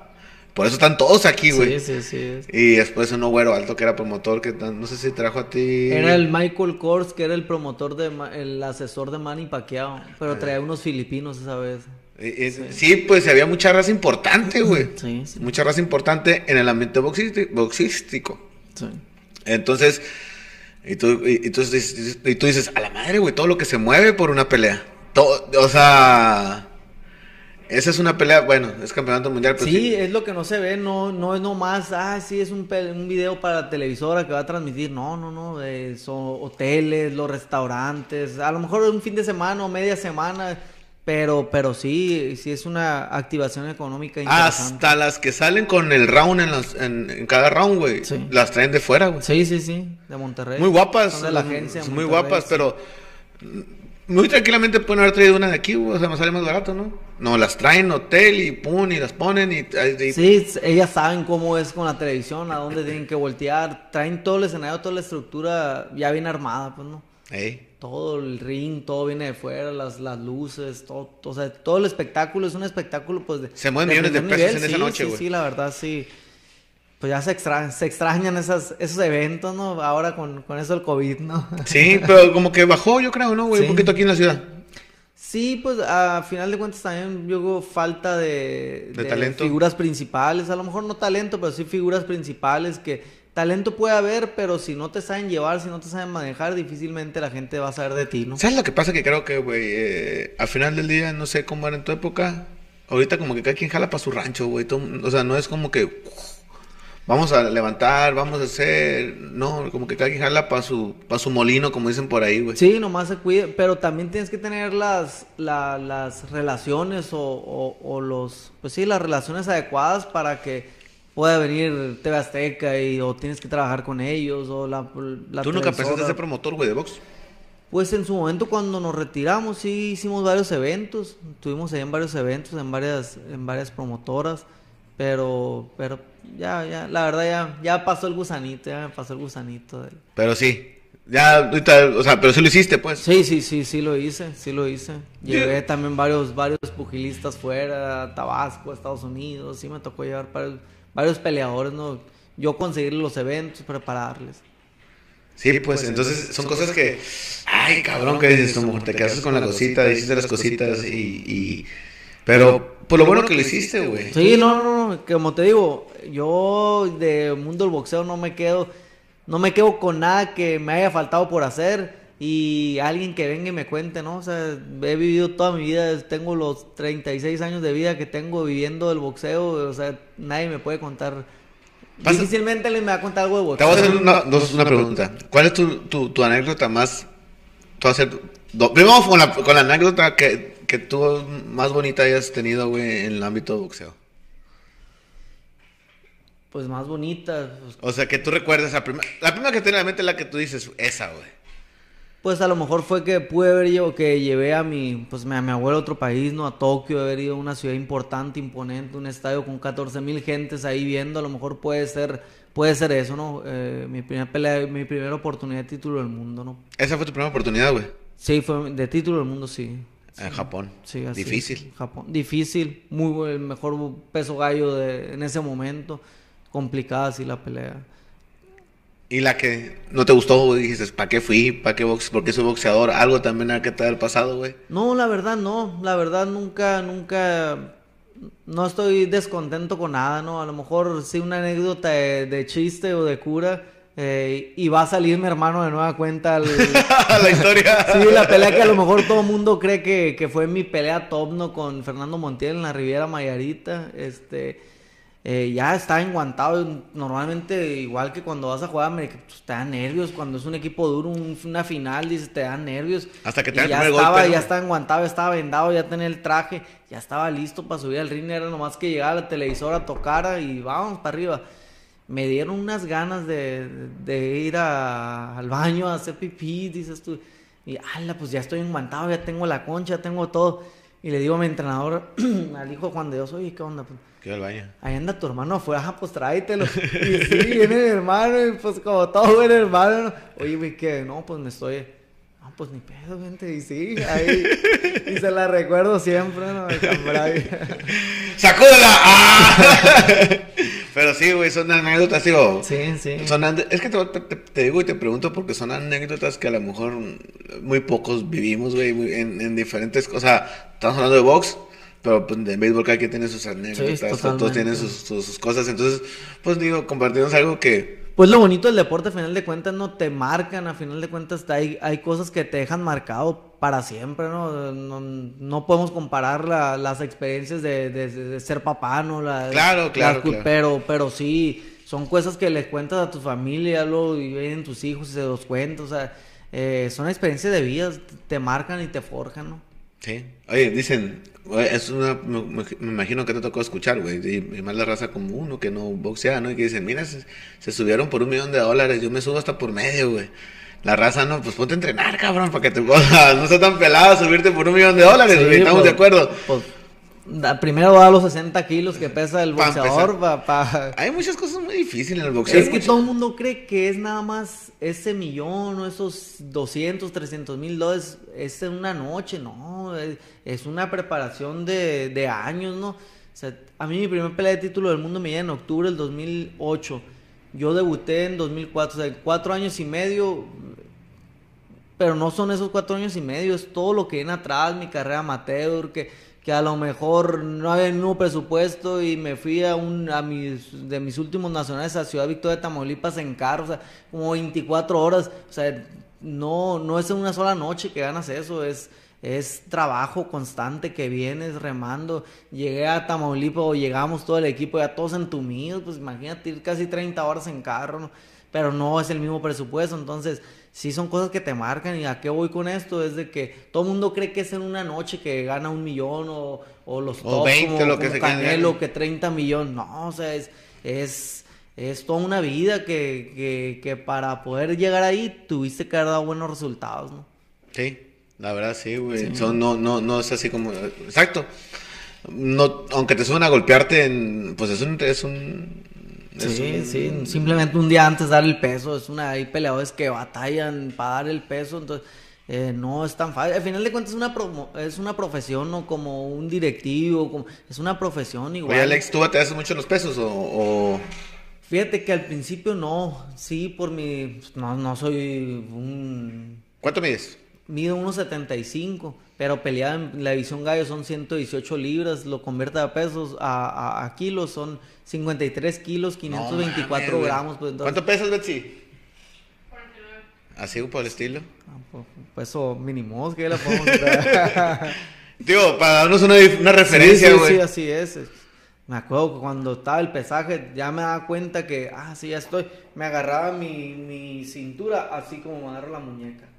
Speaker 1: por eso están todos aquí, güey.
Speaker 2: Sí, sí, sí.
Speaker 1: Y después uno güero alto que era promotor, que no sé si trajo a ti.
Speaker 2: Era el Michael Kors, que era el promotor de el asesor de Manny Pacquiao, pero traía unos filipinos esa vez.
Speaker 1: Sí. pues había mucha raza importante, güey.
Speaker 2: Sí, sí.
Speaker 1: Mucha raza importante en el ambiente boxísti- boxístico.
Speaker 2: Sí.
Speaker 1: Entonces, y tú, y, y tú dices, y tú dices, a la madre, güey, todo lo que se mueve por una pelea. Todo, o sea, esa es una pelea, bueno, es campeonato mundial, pero
Speaker 2: Sí, es lo que no se ve, no, no es nomás, ah, sí, es un, un video para la televisora que va a transmitir. No, no, no, eh, son hoteles, los restaurantes, a lo mejor un fin de semana o media semana, Pero, pero sí, sí es una activación económica interesante.
Speaker 1: Hasta las que salen con el round en, las- en, en cada round, güey.
Speaker 2: Sí.
Speaker 1: Las traen de fuera, güey.
Speaker 2: Sí, sí, sí, de Monterrey.
Speaker 1: Muy guapas.
Speaker 2: Son de la agencia.
Speaker 1: Muy
Speaker 2: Monterrey,
Speaker 1: guapas,
Speaker 2: sí.
Speaker 1: pero mm, muy tranquilamente pueden haber traído una de aquí. O sea, me sale más barato, ¿no? No, las traen hotel y pum, y las ponen y... y-
Speaker 2: Sí, ellas saben cómo es con la televisión, a dónde tienen que voltear. Traen todo el escenario, toda la estructura ya bien armada, pues, ¿no?
Speaker 1: Ey.
Speaker 2: Todo el ring, todo viene de fuera, las, las luces, todo, o sea, todo el espectáculo es un espectáculo, pues, de...
Speaker 1: Se mueven millones de pesos en esa
Speaker 2: sí,
Speaker 1: noche,
Speaker 2: sí,
Speaker 1: güey.
Speaker 2: Sí, la verdad, sí. Pues ya se, extra- se extrañan esas, esos eventos, ¿no? Ahora con, con eso del COVID, ¿no?
Speaker 1: Sí, pero como que bajó, yo creo, ¿no, güey?
Speaker 2: Sí.
Speaker 1: Un poquito aquí en la ciudad.
Speaker 2: Sí, pues a final de cuentas también yo creo falta de,
Speaker 1: ¿De talento?
Speaker 2: figuras principales, a lo mejor no talento, pero sí figuras principales que talento puede haber, pero si no te saben llevar, si no te saben manejar, difícilmente la gente va a saber de ti, ¿no?
Speaker 1: ¿Sabes lo que pasa? Que creo que, güey, eh, al final del día, no sé cómo era en tu época. Ahorita como que cada quien jala para su rancho, güey. O sea, no es como que vamos a levantar, vamos a hacer. No, como que cada quien jala para su, pa' su molino, como dicen por ahí, güey.
Speaker 2: Sí, nomás se cuide, pero también tienes que tener las, la- las relaciones o, o- o los, pues sí, las relaciones adecuadas para que pueda venir TV Azteca y, o tienes que trabajar con ellos o la, la
Speaker 1: ¿Tú nunca pensaste ser promotor, güey, de box?
Speaker 2: Pues en su momento cuando nos retiramos sí hicimos varios eventos, estuvimos ahí en varios eventos, en varias, en varias promotoras, pero, pero ya, ya, la verdad ya, ya pasó el gusanito, ya me pasó el gusanito. del-
Speaker 1: Pero sí. Ya, ahorita, o sea, pero sí lo hiciste, pues.
Speaker 2: Sí, sí, sí, sí lo hice, sí lo hice. Llevé también varios, varios pugilistas fuera, Tabasco, Estados Unidos, sí me tocó llevar varios, varios peleadores, ¿no? Yo conseguir los eventos, prepararles.
Speaker 1: Sí, pues, entonces son cosas que. Ay, cabrón, que dices, como te quedas con la cosita, hiciste las cositas y. y- Pero, por lo bueno que lo hiciste, güey.
Speaker 2: Sí, no, no, no, como te digo, yo de mundo del boxeo no me quedo, no me quedo con nada que me haya faltado por hacer y alguien que venga y me cuente, ¿no? O sea, he vivido toda mi vida, tengo los 36 años de vida que tengo viviendo el boxeo, o sea, nadie me puede contar.
Speaker 1: Pasa-
Speaker 2: Difícilmente alguien me va a contar algo de
Speaker 1: Te
Speaker 2: boxeo.
Speaker 1: voy a hacer una, dos- una pregunta. ¿Cuál es tu, tu, tu anécdota más... Tú hacer, do- primero vamos con la, con la anécdota que, que tú más bonita hayas tenido, güey, en el ámbito de boxeo.
Speaker 2: Pues más bonita, pues,
Speaker 1: O sea, que tú recuerdes la primera... La primera que te a la mente es la que tú dices, esa, güey.
Speaker 2: Pues a lo mejor fue que pude haber ido, que llevé a mi, pues a mi abuelo a otro país, ¿no? A Tokio, haber ido a una ciudad importante, imponente, un estadio con 14 mil gentes ahí viendo, a lo mejor puede ser, puede ser eso, ¿no? Eh, mi primera pelea, mi primera oportunidad de título del mundo, ¿no?
Speaker 1: Esa fue tu primera oportunidad, güey.
Speaker 2: Sí, fue de título del mundo, sí.
Speaker 1: En Japón.
Speaker 2: Sí, así
Speaker 1: Difícil.
Speaker 2: es, Japón. Difícil, muy el mejor peso gallo de, en ese momento. Complicada así la pelea.
Speaker 1: Y la que no te gustó, güey, dijiste, ¿para qué fui? ¿Para qué box? ¿Por qué soy boxeador? Algo también ha que te haya pasado, güey.
Speaker 2: No, la verdad no, la verdad nunca, nunca, no estoy descontento con nada, ¿no? A lo mejor sí una anécdota de, de chiste o de cura eh, y va a salir mi hermano de nueva cuenta.
Speaker 1: la historia.
Speaker 2: sí, la pelea que a lo mejor todo el mundo cree que, que fue mi pelea top, ¿no? Con Fernando Montiel en la Riviera Mayarita, este... eh, ya está enguantado. Normalmente, igual que cuando vas a jugar América, pues, te dan nervios. Cuando es un equipo duro, un- una final, dices, te dan nervios.
Speaker 1: Hasta que te
Speaker 2: Y
Speaker 1: da el
Speaker 2: ya estaba, ya estaba enguantado, estaba vendado, ya tenía el traje, ya estaba listo para subir al ring. Era nomás que llegara la televisora, tocara y vamos para arriba. Me dieron unas ganas de, de ir a- al baño a hacer pipí, dices tú. Y, ala, pues ya estoy enguantado, ya tengo la concha, ya tengo todo. Y le digo a mi entrenador, al hijo Juan de Dios, oye, ¿qué onda? Pues,
Speaker 1: Qué al baño.
Speaker 2: Ahí anda tu hermano afuera, ah, pues tráetelo. Y sí, viene mi hermano, y pues como todo buen hermano. ¿no? Oye, güey, que no, pues me estoy. No, pues ni pedo, gente. Y sí, ahí. Y se la recuerdo siempre, ¿no?
Speaker 1: ¡Sacúdela! ¡Ah! Pero sí, güey, son anécdotas, digo.
Speaker 2: Sí, sí.
Speaker 1: Son es que te, te- te digo y te pregunto porque son anécdotas que a lo mejor muy pocos vivimos, güey, en, en diferentes cosas. Estamos hablando de box, pero pues, en béisbol cada quien tiene sus anécdotas, todos tienen sus, sus- sus cosas. Entonces, pues digo, compartimos algo que...
Speaker 2: Pues lo bonito del deporte, a final de cuentas, no te marcan, a final de cuentas hay, hay cosas que te dejan marcado para siempre, ¿no? No, no podemos comparar la- las experiencias de, de- de ser papá, ¿no? La-
Speaker 1: Claro, claro.
Speaker 2: Pero, pero sí, son cosas que les cuentas a tu familia, luego y vienen tus hijos y se los cuentas, o sea, eh, son experiencias de vida, te marcan y te forjan, ¿no?
Speaker 1: Sí. Oye, dicen, es una, me, imagino que te tocó escuchar, güey, y, más la raza como uno que no boxea, ¿no? Y que dicen, mira, se, subieron por un millón de dólares, yo me subo hasta por medio, güey. La raza, no, pues ponte a entrenar, cabrón, para que te no sea tan pelado subirte por un millón de dólares, güey, estamos de
Speaker 2: pues,
Speaker 1: acuerdo.
Speaker 2: Pues, primero da los 60 kilos que pesa el boxeador.
Speaker 1: Hay muchas cosas muy difíciles en el boxeo.
Speaker 2: Es que todo el mundo cree que es nada más ese millón o esos 200, 300 mil dólares. Es en una noche, no. Es, una preparación de, años, ¿no? O sea, a mí mi primer pelea de título del mundo me llega en octubre del 2008. Yo debuté en 2004, o sea, cuatro años y medio. Pero no son esos cuatro años y medio, es todo lo que viene atrás, mi carrera amateur, que que a lo mejor no había ningún presupuesto y me fui a un a mis de mis últimos nacionales a Ciudad Victoria de Tamaulipas en carro, o sea, como 24 horas, o sea, no no es en una sola noche que ganas eso, es es trabajo constante que vienes remando. Llegué a Tamaulipas o llegamos todo el equipo ya todos entumidos, pues imagínate ir casi 30 horas en carro, ¿no? pero no es el mismo presupuesto, entonces sí son cosas que te marcan y a qué voy con esto es de que todo el mundo cree que es en una noche que gana un millón o, o los
Speaker 1: o 20 lo que se
Speaker 2: Canelo que 30 millones no o sea es es es toda una vida que, que, que para poder llegar ahí tuviste que haber dado buenos resultados no
Speaker 1: sí la verdad sí güey. No no no es así como exacto. No aunque te suban a golpearte en, pues es un es un
Speaker 2: Sí, sí, simplemente un día antes dar el peso, es una, hay peleadores que batallan para dar el peso, entonces eh, no es tan fácil. Al final de cuentas es una, es una profesión, ¿no? Como un directivo, como, es una profesión igual.
Speaker 1: Oye, Alex, ¿tú te haces mucho los pesos o,
Speaker 2: Fíjate que al principio no, sí, por mi, no, no soy un...
Speaker 1: ¿Cuánto mides?
Speaker 2: Mido 1.75 pero peleada en la división gallo son 118 libras, lo convierte a pesos, a, kilos, son 53 kilos, 524 gramos. Pues,
Speaker 1: ¿Cuánto pesas, Betsy? 49. ¿Así por el estilo?
Speaker 2: Ah, pues, peso mínimo, que la podemos
Speaker 1: Digo, para darnos una, una referencia,
Speaker 2: güey. Sí, sí, así es. Me acuerdo que cuando estaba el pesaje, ya me daba cuenta que, ah, sí, ya estoy. Me agarraba mi, mi cintura así como me agarra la muñeca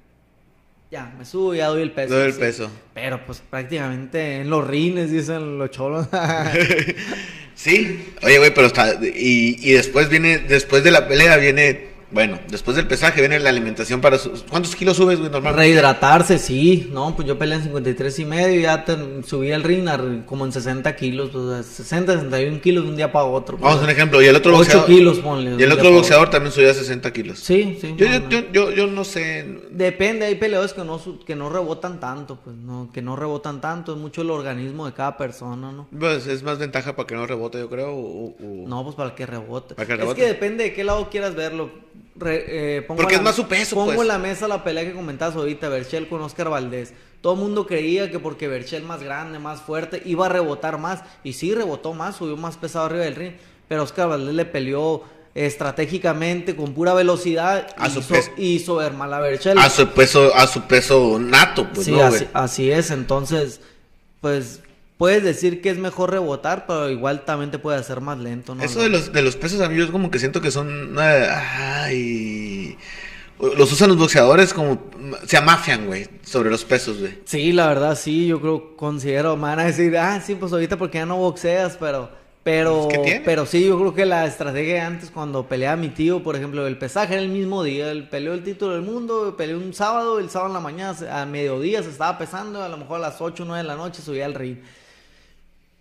Speaker 2: ya, me subo y ya doy el peso.
Speaker 1: Doy el peso.
Speaker 2: Pero pues prácticamente en los rines, dicen los cholos.
Speaker 1: sí, oye, güey, pero está. Y, y después viene, después de la pelea viene bueno, después del pesaje viene la alimentación para sus... ¿Cuántos kilos subes, güey, normalmente?
Speaker 2: Rehidratarse, sí. No, pues yo peleé en 53 y medio y ya subí el ring como en 60 kilos. Pues 60, 61 kilos de un día para otro.
Speaker 1: Vamos a un ejemplo. Y el otro
Speaker 2: 8 boxeador... kilos, ponle.
Speaker 1: Y el otro boxeador también subía 60 kilos.
Speaker 2: Sí, sí.
Speaker 1: Yo, no, yo, yo, yo, no sé...
Speaker 2: Depende, hay peleadores que no, que no rebotan tanto, pues, no, que no rebotan tanto. Es mucho el organismo de cada persona, ¿no?
Speaker 1: Pues es más ventaja para que no rebote, yo creo.
Speaker 2: No, pues para que rebote. Para que rebote. Es que depende de qué lado quieras verlo
Speaker 1: eh, Porque es más su peso,
Speaker 2: Pongo
Speaker 1: pues.
Speaker 2: en la mesa la pelea que comentabas ahorita, Berchel con Oscar Valdés. Todo el mundo creía que porque Berchel más grande, más fuerte, iba a rebotar más. Y sí, rebotó más, subió más pesado arriba del ring. Pero Oscar Valdés le peleó estratégicamente, con pura velocidad.
Speaker 1: A y su peso.
Speaker 2: Hizo ver mal a Berchel.
Speaker 1: A su peso, a su peso nato, pues,
Speaker 2: Sí, así es. Entonces, pues puedes decir que es mejor rebotar, pero igual también te puede hacer más lento, ¿no?
Speaker 1: Eso de los, de los pesos a mí yo como que siento que son... Ay, los usan los boxeadores como... Se amafian, güey, sobre los pesos, güey.
Speaker 2: Sí, la verdad, sí, yo creo, considero, me van a decir, ah, sí, pues ahorita porque ya no boxeas, pero... Pero, pero sí, yo creo que la estrategia de antes, cuando peleaba mi tío, por ejemplo, el pesaje era el mismo día. Él peleó el título del mundo, peleó un sábado, el sábado en la mañana, a mediodía se estaba pesando, a lo mejor a las 8 o 9 de la noche subía al ring.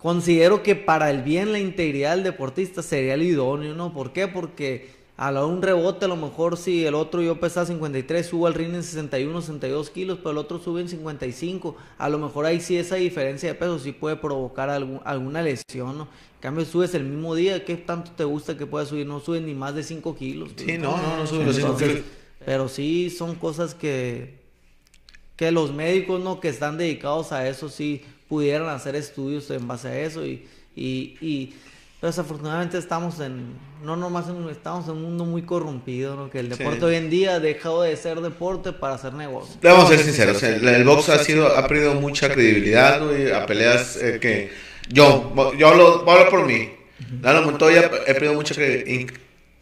Speaker 2: Considero que para el bien, la integridad del deportista sería el idóneo, ¿no? ¿Por qué? Porque a la un rebote, a lo mejor si el otro yo pesaba 53, subo al ring en 61, 62 kilos, pero el otro sube en 55. A lo mejor ahí sí esa diferencia de peso sí puede provocar alguna lesión, ¿no? En cambio, subes el mismo día, ¿qué tanto te gusta que puedas subir? No subes ni más de 5 kilos.
Speaker 1: Sí, no, no, no subes los 5 kilos.
Speaker 2: Pero sí son cosas que, que los médicos, ¿no? Que están dedicados a eso, sí pudieran hacer estudios en base a eso y, y, y desafortunadamente estamos en, no nomás en, estamos en un mundo muy corrompido, ¿no? que el deporte hoy en día ha dejado de ser deporte para hacer negocio.
Speaker 1: Vamos a ser sinceros, el, box ha sido, ha perdido mucha credibilidad, a peleas eh, que yo, yo hablo, hablar por mí. Lalo Montoya he perdido mucha he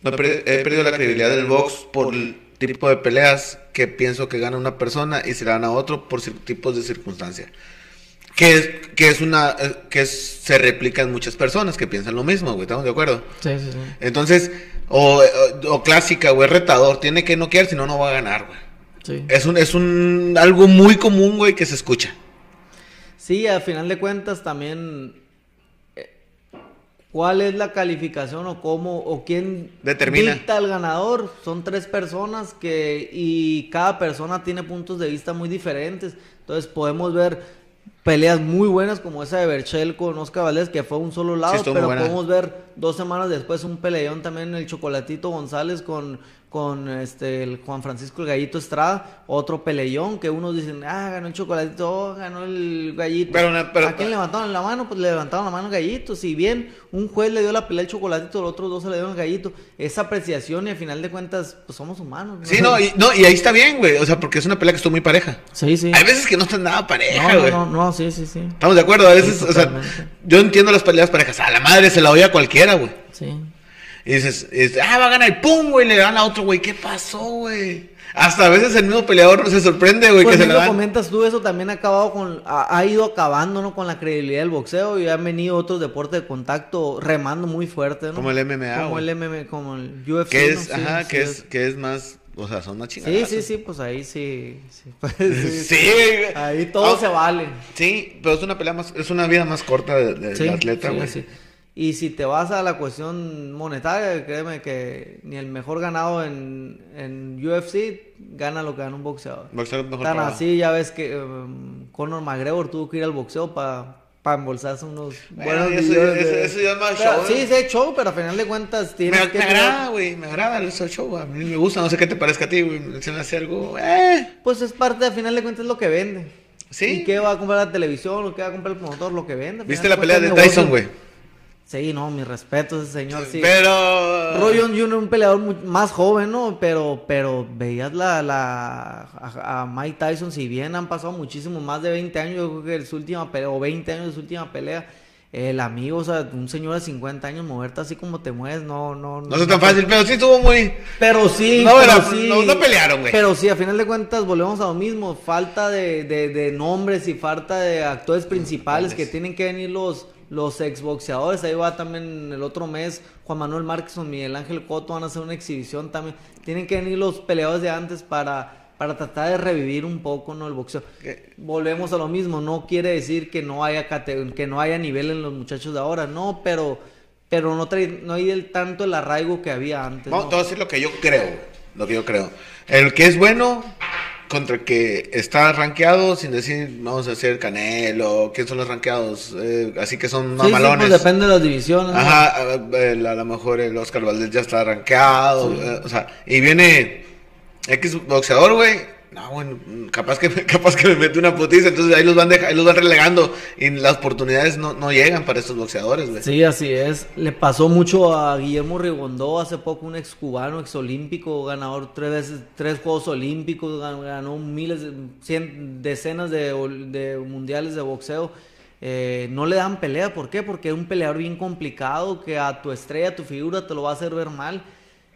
Speaker 1: perdido la credibilidad del box por el tipo de peleas que pienso que gana una persona y se la gana a otro por tipos de circunstancias. Que es, que es una, eh, que es- se replica en muchas personas que piensan lo mismo, güey, ¿estamos de acuerdo?
Speaker 2: Sí, sí, sí.
Speaker 1: Entonces, o, o- o clásica, güey, retador, tiene que noquear, si no, no va a ganar, güey.
Speaker 2: Sí.
Speaker 1: Es un, es un, algo muy común, güey, que se escucha.
Speaker 2: Sí, al final de cuentas también eh, cuál es la calificación o cómo o quién
Speaker 1: Determina.
Speaker 2: dicta al ganador. Son tres personas que y cada persona tiene puntos de vista muy diferentes. Entonces podemos ver peleas muy buenas como esa de Berchel con Oscar Valdés que fue un solo lado, pero podemos ver dos semanas después un peleón también el Chocolatito González con con este el Juan Francisco el Gallito Estrada, otro peleón que unos dicen, ah, ganó el Chocolatito, oh, ganó el Gallito.
Speaker 1: Pero pero-
Speaker 2: ¿A quién levantaron la mano? Pues le levantaron la mano al Gallito. Si bien un juez le dio la pelea al Chocolatito, los otros dos se le dieron al Gallito. Esa apreciación y al final de cuentas, pues somos humanos.
Speaker 1: Sí, no, y, no, y ahí está bien, güey. O sea, porque es una pelea que estuvo muy pareja.
Speaker 2: Sí, sí.
Speaker 1: Hay veces que no está nada pareja,
Speaker 2: No,
Speaker 1: güey.
Speaker 2: no, no, no, sí, sí, sí.
Speaker 1: Estamos de acuerdo, a veces,
Speaker 2: Sí,
Speaker 1: o sea, yo entiendo las peleas parejas. A la madre se la oye a cualquiera, güey.
Speaker 2: Sí.
Speaker 1: Y dices, ah, va a ganar, y pum, güey, le dan a otro, güey. ¿Qué pasó, güey? Hasta a veces el mismo peleador se sorprende, güey,
Speaker 2: Por
Speaker 1: que se la dan.
Speaker 2: comentas tú, eso también ha acabado con, ha, ha ido acabando, ¿no? Con la credibilidad del boxeo y han venido otros deportes de contacto remando muy fuerte, ¿no?
Speaker 1: Como el MMA,
Speaker 2: Como el MMA, como el UFC,
Speaker 1: Que
Speaker 2: ¿no?
Speaker 1: es,
Speaker 2: Sí,
Speaker 1: ajá,
Speaker 2: sí,
Speaker 1: que es, que es más, o sea, son más
Speaker 2: Sí,
Speaker 1: chingadas.
Speaker 2: sí, sí, pues ahí sí. Sí, pues, sí,
Speaker 1: Sí.
Speaker 2: Ahí todo
Speaker 1: Ah,
Speaker 2: se vale.
Speaker 1: Sí, pero es una pelea más, es una vida más corta de- de- del
Speaker 2: Sí,
Speaker 1: atleta,
Speaker 2: sí,
Speaker 1: güey.
Speaker 2: sí. Y si te vas a la cuestión monetaria, créeme que ni el mejor ganado en, en UFC gana lo que gana un boxeador.
Speaker 1: Boxeador mejor
Speaker 2: Tan así, ya ves que um, Conor McGregor tuvo que ir al boxeo para embolsarse unos
Speaker 1: Bueno,
Speaker 2: buenos
Speaker 1: eso-
Speaker 2: millones
Speaker 1: eso- eso ya es más
Speaker 2: Pero
Speaker 1: show,
Speaker 2: Sí,
Speaker 1: ¿no?
Speaker 2: sí, es show, pero a final de cuentas
Speaker 1: Me,
Speaker 2: tienes
Speaker 1: me
Speaker 2: que...
Speaker 1: agrada, güey, me agrada el show, güey. A mí me gusta, no sé qué te parezca a ti, güey. Se me hace algo, eh.
Speaker 2: Pues es parte, a final de cuentas, lo que vende.
Speaker 1: Sí.
Speaker 2: ¿Y qué va a comprar la televisión? ¿O qué va a comprar el promotor? Lo que vende. al
Speaker 1: ¿Viste la pelea de Tyson, güey?
Speaker 2: Sí, no, mi respeto a ese señor, sí.
Speaker 1: Pero.
Speaker 2: Roy Jones Jr. un peleador mu- más joven, ¿no? Pero, pero veías la, la a, a Mike Tyson, si bien han pasado muchísimo, más de 20 años, yo creo que su última pelea, o 20 años de su última pelea, el amigo, o sea, un señor de 50 años, moverte así como te mueves, no, no,
Speaker 1: No es tan fácil, pero sí estuvo muy.
Speaker 2: Pero sí,
Speaker 1: No,
Speaker 2: pero
Speaker 1: era-
Speaker 2: sí.
Speaker 1: no- no pelearon, güey.
Speaker 2: Pero sí, a final de cuentas volvemos a lo mismo. Falta de, de- de nombres y falta de actores principales que tienen que venir los, los exboxeadores. Ahí va también el otro mes Juan Manuel Márquez o Miguel Ángel Coto van a hacer una exhibición también. Tienen que venir los peleadores de antes para, para tratar de revivir un poco ¿no? el boxeo.
Speaker 1: ¿Qué?
Speaker 2: Volvemos a lo mismo. No quiere decir que no haya, que no haya nivel en los muchachos de ahora. No, pero... Pero no, trae, no hay el, tanto el arraigo que había antes.
Speaker 1: Vamos,
Speaker 2: ¿no?
Speaker 1: te voy a decir lo que yo creo, Lo que yo creo. El que es bueno contra el que está rankeado, sin decir, vamos a hacer Canelo, ¿quién son los rankeados? Eh, así que son
Speaker 2: Sí, sí,
Speaker 1: mamalones.
Speaker 2: pues depende de las divisiones. ¿no?
Speaker 1: Ajá, a lo mejor el Oscar Valdés ya está rankeado, eh, o sea, y viene X boxeador, güey. No, bueno, capaz que, capaz que me mete una putiza, entonces ahí los van deja- ahí los van relegando y las oportunidades no, no llegan para estos boxeadores, güey.
Speaker 2: Sí, así es. Le pasó mucho a Guillermo Rigondó hace poco, un ex cubano, ex olímpico, ganador tres veces, tres Juegos Olímpicos, gan- ganó miles, cien, decenas de, de mundiales de boxeo. Eh, no le dan pelea, ¿por qué? Porque es un peleador bien complicado que a tu estrella, a tu figura te lo va a hacer ver mal.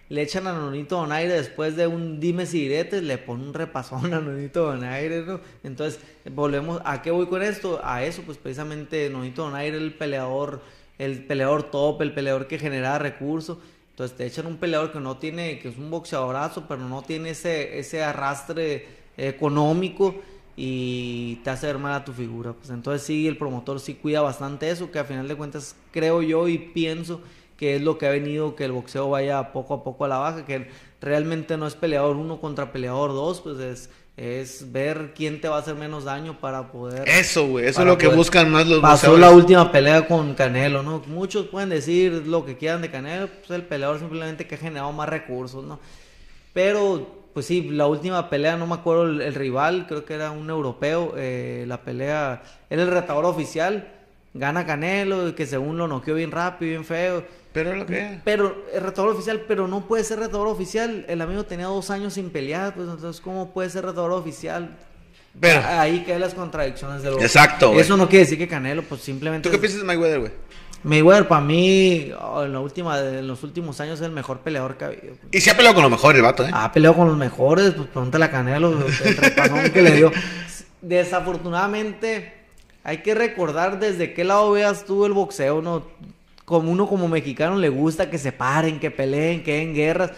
Speaker 2: Le echan a Nonito Donaire después de un dimes y diretes, le pone un repasón a Nonito Donaire. Entonces, volvemos, ¿a qué voy con esto? A eso, pues precisamente Nonito Donaire, el peleador, el peleador top, el peleador que genera recursos. Entonces te echan un peleador que no tiene, que es un boxeadorazo, pero no tiene ese, ese arrastre económico y te hace ver mal a tu figura. Pues entonces sí, el promotor sí cuida bastante eso, que a final de cuentas creo yo y pienso que es lo que ha venido que el boxeo vaya poco a poco a la baja, que realmente no es peleador uno contra peleador dos, pues es, es ver quién te va a hacer menos daño para poder...
Speaker 1: Eso, güey, eso es lo que
Speaker 2: poder-
Speaker 1: buscan más los
Speaker 2: Pasó
Speaker 1: boxeadores.
Speaker 2: la última pelea con Canelo, ¿no? Muchos pueden decir lo que quieran de Canelo, pues el peleador simplemente que ha generado más recursos, ¿no? Pero, pues sí, la última pelea, no me acuerdo el, el rival, creo que era un europeo, eh, la pelea, era el retador oficial, gana Canelo, que según lo noqueó bien rápido, bien feo.
Speaker 1: Pero es lo que
Speaker 2: Pero el retador oficial, pero no puede ser retador oficial. El amigo tenía dos años sin pelear, pues entonces, ¿cómo puede ser retador oficial?
Speaker 1: Pero,
Speaker 2: Ahí caen las contradicciones de lo
Speaker 1: Exacto, güey.
Speaker 2: Eso no quiere decir que Canelo, pues simplemente.
Speaker 1: ¿tú qué piensas de Mayweather, güey?
Speaker 2: Mayweather, para mí, oh, en, la última, en los últimos años, es el mejor peleador que ha habido.
Speaker 1: Y se ha peleado con lo mejor el vato, ¿eh?
Speaker 2: Ha peleado con los mejores, pues pregúntale a Canelo, el repasón que le dio. Desafortunadamente, hay que recordar desde qué lado veas tú el boxeo, ¿no? Como uno como mexicano le gusta que se paren, que peleen, que den guerras.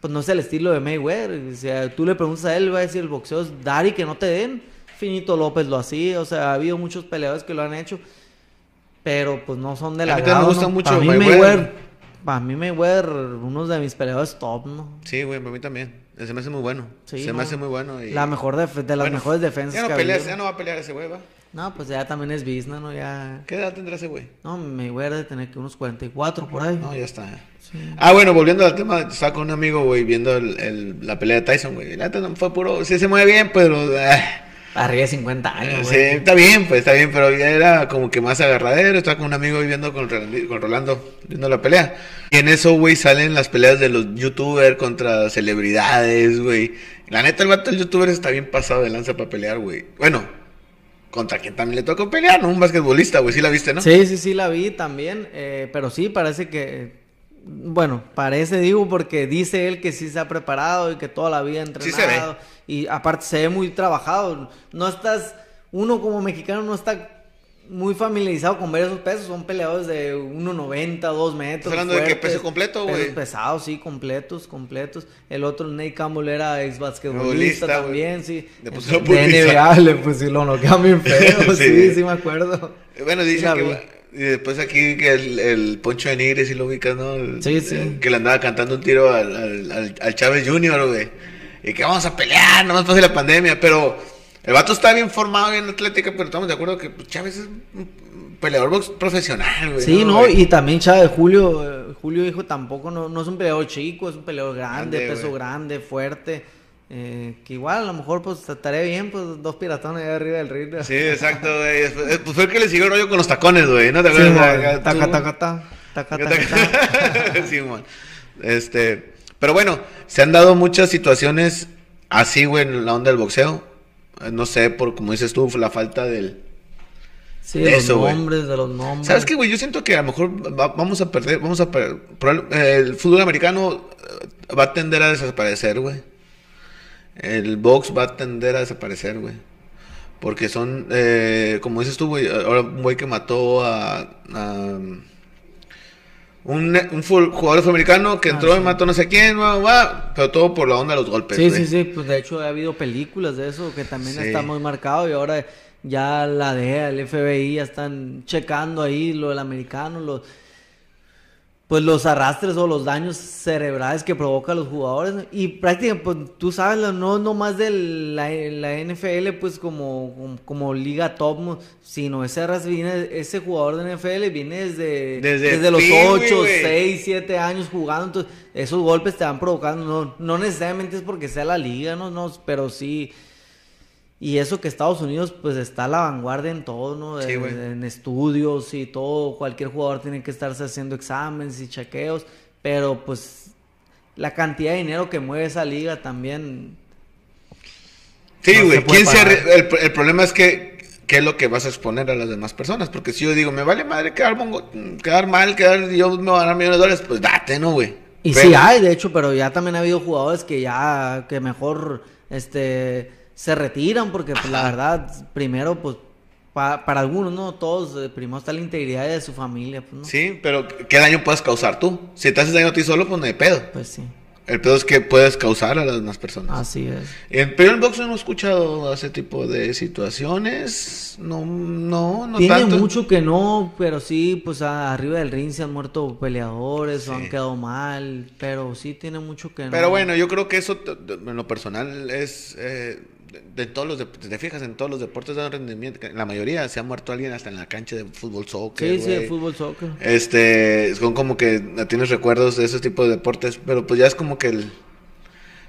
Speaker 2: Pues no es el estilo de Mayweather. O sea, tú le preguntas a él, va a decir el boxeo es dar y que no te den. Finito López lo hacía, o sea, ha habido muchos peleadores que lo han hecho, pero pues no son de la
Speaker 1: A mí me gusta mucho
Speaker 2: Para mí
Speaker 1: Mayweather.
Speaker 2: Mayweather, para mí Mayweather, uno de mis peleadores top, ¿no?
Speaker 1: Sí, güey, para mí también. Se me hace muy bueno.
Speaker 2: Sí,
Speaker 1: se
Speaker 2: no.
Speaker 1: me hace muy bueno. Y...
Speaker 2: La mejor def- de las
Speaker 1: Bueno,
Speaker 2: mejores defensas
Speaker 1: Ya no,
Speaker 2: que ha
Speaker 1: pelea,
Speaker 2: habido.
Speaker 1: ya no va a pelear ese güey, va.
Speaker 2: No, pues ya también es business, ¿no? Ya...
Speaker 1: ¿Qué edad tendrá ese güey?
Speaker 2: No, Mayweather debe tener que unos 44 por ahí.
Speaker 1: No, ya está. Ah, bueno, volviendo al tema, estaba con un amigo, güey, viendo el, el- la pelea de Tyson, güey. La neta no fue puro, sí se mueve bien, pero... ah,
Speaker 2: Arriba de 50 años,
Speaker 1: sí,
Speaker 2: güey.
Speaker 1: está bien, pues, está bien, pero ya era como que más agarradero. Estaba con un amigo ahí viendo con, con Rolando, viendo la pelea. Y en eso, güey, salen las peleas de los youtubers contra celebridades, güey. La neta, el vato del youtuber está bien pasado de lanza para pelear, güey. Bueno, contra quien también le tocó pelear, ¿no? Un basquetbolista, güey, sí la viste, ¿no?
Speaker 2: Sí, sí, sí, la vi también. eh, pero sí, parece que. Bueno, parece, digo, porque dice él que sí se ha preparado y que toda la vida ha
Speaker 1: Sí se ve.
Speaker 2: entrenado. Y aparte se ve muy trabajado. No estás. Uno como mexicano no está muy familiarizado con ver esos pesos. Son peleadores de 1,90, 2 metros.
Speaker 1: ¿Estás hablando de qué peso completo, güey?
Speaker 2: pesos pesados, sí, completos, completos. El otro, Nate Campbell, era ex basquetbolista también, sí.
Speaker 1: Le pusieron
Speaker 2: de. NBA, le pues lo bien feo.
Speaker 1: Sí.
Speaker 2: sí, sí, me acuerdo.
Speaker 1: Bueno,
Speaker 2: Sí
Speaker 1: dicen que... Y después aquí que el, el Poncho de Nigre, si lo ubicas, ¿no? El-
Speaker 2: Sí, sí.
Speaker 1: el que le andaba cantando un tiro al, al, al- al Chávez Junior, güey. Y que vamos a pelear, nomás pase la pandemia. Pero el vato está bien formado, bien atlético, pero estamos de acuerdo que pues, Chávez es un peleador box profesional, güey.
Speaker 2: Sí, no,
Speaker 1: güey?
Speaker 2: y también Chávez, Julio, eh, Julio hijo tampoco no, no es un peleador chico, es un peleador grande,
Speaker 1: Grande,
Speaker 2: peso
Speaker 1: güey.
Speaker 2: grande, fuerte. eh, que igual a lo mejor pues estaré bien, pues dos piratones ahí arriba del ring.
Speaker 1: Sí, exacto, güey. Después- Pues fue el que le siguió el rollo con los tacones, güey. ¿No te
Speaker 2: Sí,
Speaker 1: acuerdas? Acá,
Speaker 2: taca, taca, ta, taca, taca, ta.
Speaker 1: sí, mon. Este, pero bueno, se han dado muchas situaciones así, güey, en la onda del boxeo. No sé, por como dices tú, la falta del...
Speaker 2: Sí, de los nombres, de los nombres.
Speaker 1: ¿Sabes qué, güey? Yo siento que a lo mejor va- vamos a perder, vamos a perder. eh, el fútbol americano eh, va a tender a desaparecer, güey. El box va a tender a desaparecer, güey. Porque son, eh, como dices tú, güey, ahora un güey que mató a, a un, un jugador afroamericano que
Speaker 2: Ah,
Speaker 1: entró y
Speaker 2: sí.
Speaker 1: mató no sé quién, va, va, pero todo por la onda de los golpes,
Speaker 2: Sí, sí, sí, pues de hecho ha habido películas de eso que también
Speaker 1: Sí.
Speaker 2: está muy marcado y ahora ya la DEA, el FBI ya están checando ahí lo del americano, los pues los arrastres o los daños cerebrales que provoca los jugadores ¿no? y prácticamente pues tú sabes lo- no nomás de la, la NFL pues como, como, como liga top ¿no? sino ese arrastre viene ese jugador de NFL viene desde
Speaker 1: Desde
Speaker 2: desde, los
Speaker 1: Pee-wee,
Speaker 2: 8,
Speaker 1: güey.
Speaker 2: 6 7 años jugando, entonces esos golpes te van provocando, no, no necesariamente es porque sea la liga, no, no, pero sí. Y eso que Estados Unidos pues está a la vanguardia en todo, ¿no?
Speaker 1: Sí,
Speaker 2: En-
Speaker 1: güey.
Speaker 2: en estudios y todo, cualquier jugador tiene que estarse haciendo exámenes y chequeos, pero pues la cantidad de dinero que mueve esa liga también
Speaker 1: Sí,
Speaker 2: No
Speaker 1: güey.
Speaker 2: se puede
Speaker 1: ¿Quién se
Speaker 2: parar.
Speaker 1: arri- el, el problema es que qué es lo que vas a exponer a las demás personas. Porque si yo digo, me vale madre quedar, mongo- quedar mal, quedar, yo me voy a ganar millones de dólares, pues date, ¿no, güey?
Speaker 2: Y
Speaker 1: Pero-
Speaker 2: sí hay, de hecho, pero ya también ha habido jugadores que ya, que mejor, este, se retiran porque pues, la verdad, primero, pues, pa- para algunos, ¿no? Todos, eh, primero está la integridad de su familia, pues, ¿no?
Speaker 1: Sí, pero ¿qué daño puedes causar tú? Si te haces daño a ti solo, pues no hay pedo.
Speaker 2: Pues sí,
Speaker 1: El pedo es que puedes causar a las demás personas.
Speaker 2: así es.
Speaker 1: En- pero en box no he escuchado ese tipo de situaciones. No, no, no
Speaker 2: Tiene
Speaker 1: tanto.
Speaker 2: mucho que no, pero sí, pues a- arriba del ring se han muerto peleadores o
Speaker 1: Sí.
Speaker 2: han quedado mal, pero sí tiene mucho que no.
Speaker 1: Pero bueno, yo creo que eso en lo personal es eh, de, todos los dep- te fijas en todos los deportes de rendimiento, la mayoría se ha muerto alguien hasta en la cancha de fútbol soccer.
Speaker 2: Sí, sí,
Speaker 1: güey.
Speaker 2: el fútbol soccer.
Speaker 1: Este, son como que tienes recuerdos de ese tipo de deportes, pero pues ya es como que el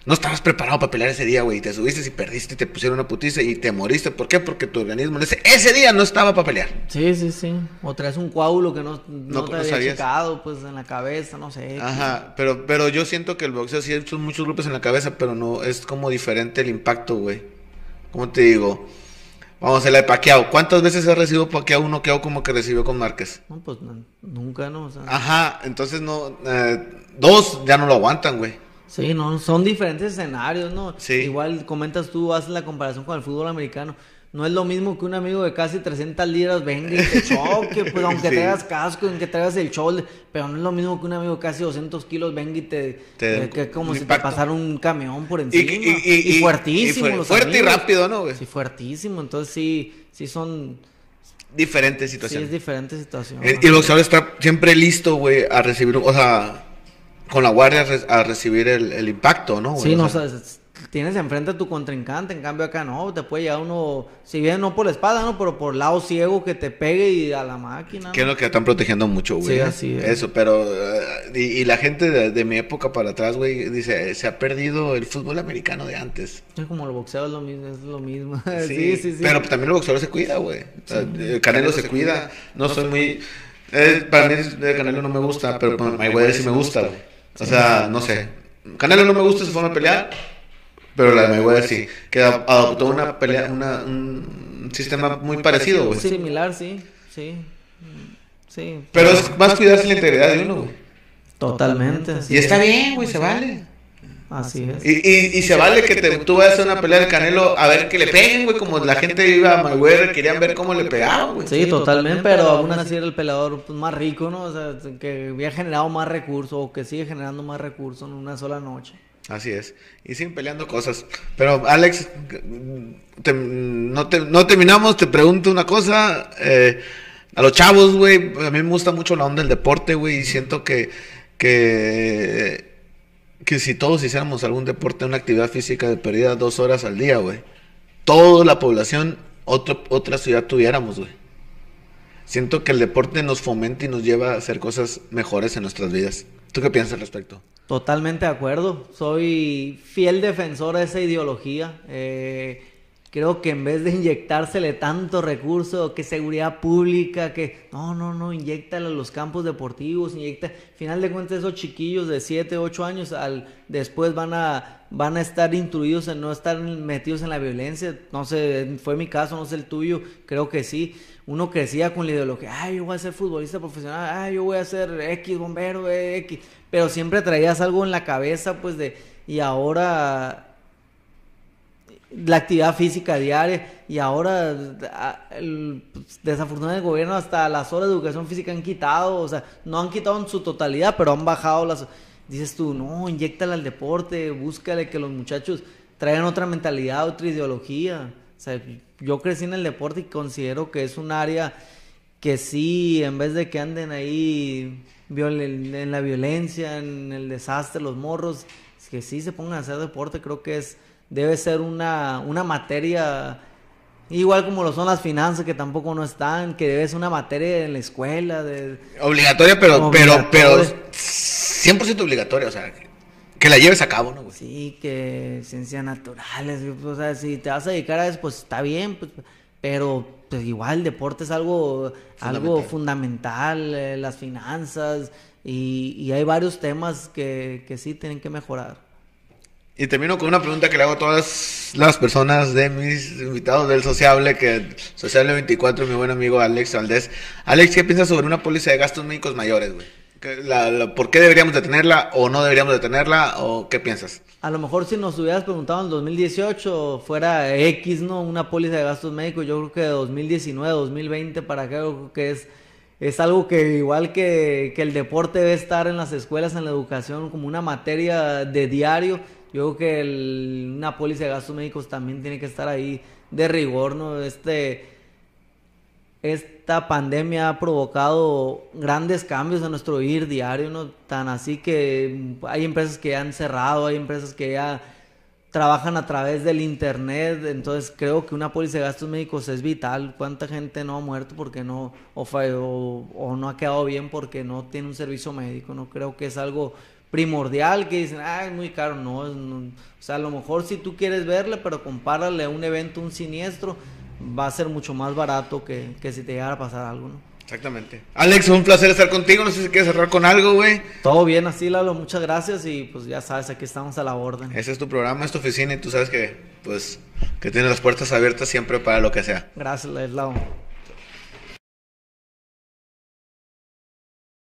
Speaker 1: no estabas preparado para pelear ese día, güey, te subiste y perdiste y te pusieron una putiza y te moriste, ¿por qué? Porque tu organismo en ese, ese día no estaba para pelear.
Speaker 2: Sí, sí, sí. O traes un coágulo que no, no,
Speaker 1: No-
Speaker 2: te
Speaker 1: no
Speaker 2: había checado, pues en la cabeza, no sé.
Speaker 1: Ajá, pero pero yo siento que el boxeo sí hay muchos, grupos en la cabeza, pero no es como diferente el impacto, güey. ¿Cómo te digo? Vamos a hacer la de Paquiao. ¿Cuántas veces ha recibido Paquiao un noqueo como que recibió con Márquez?
Speaker 2: No, pues no, nunca, ¿no? O sea,
Speaker 1: Ajá, entonces no, eh, dos ya no lo aguantan, güey.
Speaker 2: Sí, no, son diferentes escenarios, ¿no?
Speaker 1: Sí.
Speaker 2: Igual comentas tú, haces la comparación con el fútbol americano. No es lo mismo que un amigo de casi 300 libras venga y te choque, pues aunque
Speaker 1: Sí.
Speaker 2: traigas casco, aunque traigas el shoulder, pero no es lo mismo que un amigo de casi 200 kilos venga y te...
Speaker 1: Te-
Speaker 2: eh, que como
Speaker 1: un
Speaker 2: si
Speaker 1: impacto.
Speaker 2: te pasara un camión por encima.
Speaker 1: y- y- y-
Speaker 2: fuertísimo.
Speaker 1: y fue-
Speaker 2: los
Speaker 1: fuerte y rápido, ¿no, güey?
Speaker 2: Sí, fuertísimo. Entonces sí, sí son...
Speaker 1: Diferentes
Speaker 2: Sí,
Speaker 1: situaciones.
Speaker 2: es diferente situación.
Speaker 1: Eh, y el boxeador está siempre listo, güey, a recibir, o sea, con la guardia a, re- a recibir el, el impacto, ¿no? güey?
Speaker 2: Sí,
Speaker 1: O
Speaker 2: no,
Speaker 1: sea,
Speaker 2: o sea, es- tienes enfrente a tu contrincante, en cambio acá no, te puede llegar uno, si bien no por la espada, ¿no? Pero por lado ciego que te pegue y a la máquina.
Speaker 1: Que es
Speaker 2: ¿no?
Speaker 1: lo que están protegiendo mucho, güey.
Speaker 2: Sí,
Speaker 1: ¿eh?
Speaker 2: así es.
Speaker 1: Eso, pero. eh, y, y la gente de, de mi época para atrás, güey, dice: se ha perdido el fútbol americano de antes.
Speaker 2: Es como el boxeo es lo mismo, es lo mismo. Sí, sí, sí.
Speaker 1: Pero también el boxeador se cuida, güey. O sea, el Canelo se cuida. No soy muy. eh, para mí, el Canelo no me gusta, pero con Mayweather sí me gusta, güey. O sea, no sé. Canelo no me gusta su forma de pelear, pero la de Mayweather sí. Que adoptó una pelea, una, un sistema muy parecido, güey.
Speaker 2: Similar, sí, sí. Sí.
Speaker 1: Pero es más cuidarse la integridad de uno, güey.
Speaker 2: Totalmente. sí.
Speaker 1: Y está bien, güey, se vale.
Speaker 2: Así es.
Speaker 1: Y, y, y se vale que te, tú vayas a una pelea del Canelo a ver que le peguen, güey, como la gente iba a Mayweather, querían ver cómo le pegaban, güey.
Speaker 2: Sí, totalmente, pero aún así era el peleador pues, más rico, ¿no? O sea, que había generado más recursos o que sigue generando más recursos en una sola noche.
Speaker 1: Así es. Y siguen peleando cosas. Pero, Alex, no, te- no terminamos. Te pregunto una cosa. eh, a los chavos, güey, a mí me gusta mucho la onda del deporte, güey, y siento que, que, si todos hiciéramos algún deporte, una actividad física de perdida dos horas al día, güey, toda la población, otra ciudad tuviéramos, güey. Siento que el deporte nos fomenta y nos lleva a hacer cosas mejores en nuestras vidas. ¿Tú qué piensas al respecto?
Speaker 2: Totalmente de acuerdo. Soy fiel defensor de esa ideología. Eh, creo que en vez de inyectársele tanto recurso, que seguridad pública, que no, no, no, inyectale a los campos deportivos, inyecta. Final de cuentas, esos chiquillos de 7, 8 años, al, después van a, van a estar instruidos en no estar metidos en la violencia. No sé, fue mi caso, no sé el tuyo, creo que sí. Uno crecía con la ideología, ay, yo voy a ser futbolista profesional, ay, yo voy a ser X, bombero, eh, X. Pero siempre traías algo en la cabeza, pues, de, y ahora la actividad física diaria y ahora el- desafortunadamente el gobierno hasta las horas de educación física han quitado, o sea, no han quitado en su totalidad, pero han bajado las dices tú, no, inyectale al deporte, búscale que los muchachos traigan otra mentalidad, otra ideología. O sea, yo crecí en el deporte y considero que es un área que sí, en vez de que anden ahí en la violencia, en el desastre, los morros, que sí se pongan a hacer deporte, creo que es debe ser una, una materia igual como lo son las finanzas que tampoco no están, que debe ser una materia en la escuela de
Speaker 1: Obligatoria, pero, pero, pero
Speaker 2: Obligatoria.
Speaker 1: 100% obligatoria, o sea, que, la lleves a cabo, ¿no, güey?
Speaker 2: sí, que ciencias naturales, o sea, si te vas a dedicar a eso pues está bien, pues, pero pues igual el deporte es algo algo fundamental, eh, las finanzas y, y hay varios temas que, que sí tienen que mejorar.
Speaker 1: Y termino con una pregunta que le hago a todas las personas de mis invitados del Sociable, que Sociable 24, mi buen amigo Alex Valdés. Alex, ¿qué piensas sobre una póliza de gastos médicos mayores, güey? ¿Qué- la- la- ¿Por qué deberíamos de tenerla o no deberíamos de tenerla o qué piensas?
Speaker 2: A lo mejor si nos hubieras preguntado en 2018 fuera X, ¿no? Una póliza de gastos médicos, yo creo que de 2019, 2020 para acá, yo creo que es, es algo que igual que, que el deporte debe estar en las escuelas, en la educación, como una materia de diario, yo creo que una póliza de gastos médicos también tiene que estar ahí de rigor, ¿no? Este, esta pandemia ha provocado grandes cambios en nuestro vivir diario, ¿no? Tan así que hay empresas que ya han cerrado, hay empresas que ya trabajan a través del internet, entonces creo que una póliza de gastos médicos es vital. ¿Cuánta gente no ha muerto porque no, o, o, o no ha quedado bien porque no tiene un servicio médico? No creo que es algo primordial que dicen, ah, es muy caro. No, es- no- o sea, a lo mejor si tú quieres verle, pero compárale a un evento, un siniestro, va a ser mucho más barato que, que si te llegara a pasar algo, ¿no?
Speaker 1: Exactamente. Alex, un placer estar contigo. No sé si quieres cerrar con algo, güey.
Speaker 2: Todo bien así, Lalo, muchas gracias y pues ya sabes, aquí estamos a la orden.
Speaker 1: Ese es tu programa, es tu oficina y tú sabes que, pues, que tienes las puertas abiertas siempre para lo que sea.
Speaker 2: Gracias, Lalo.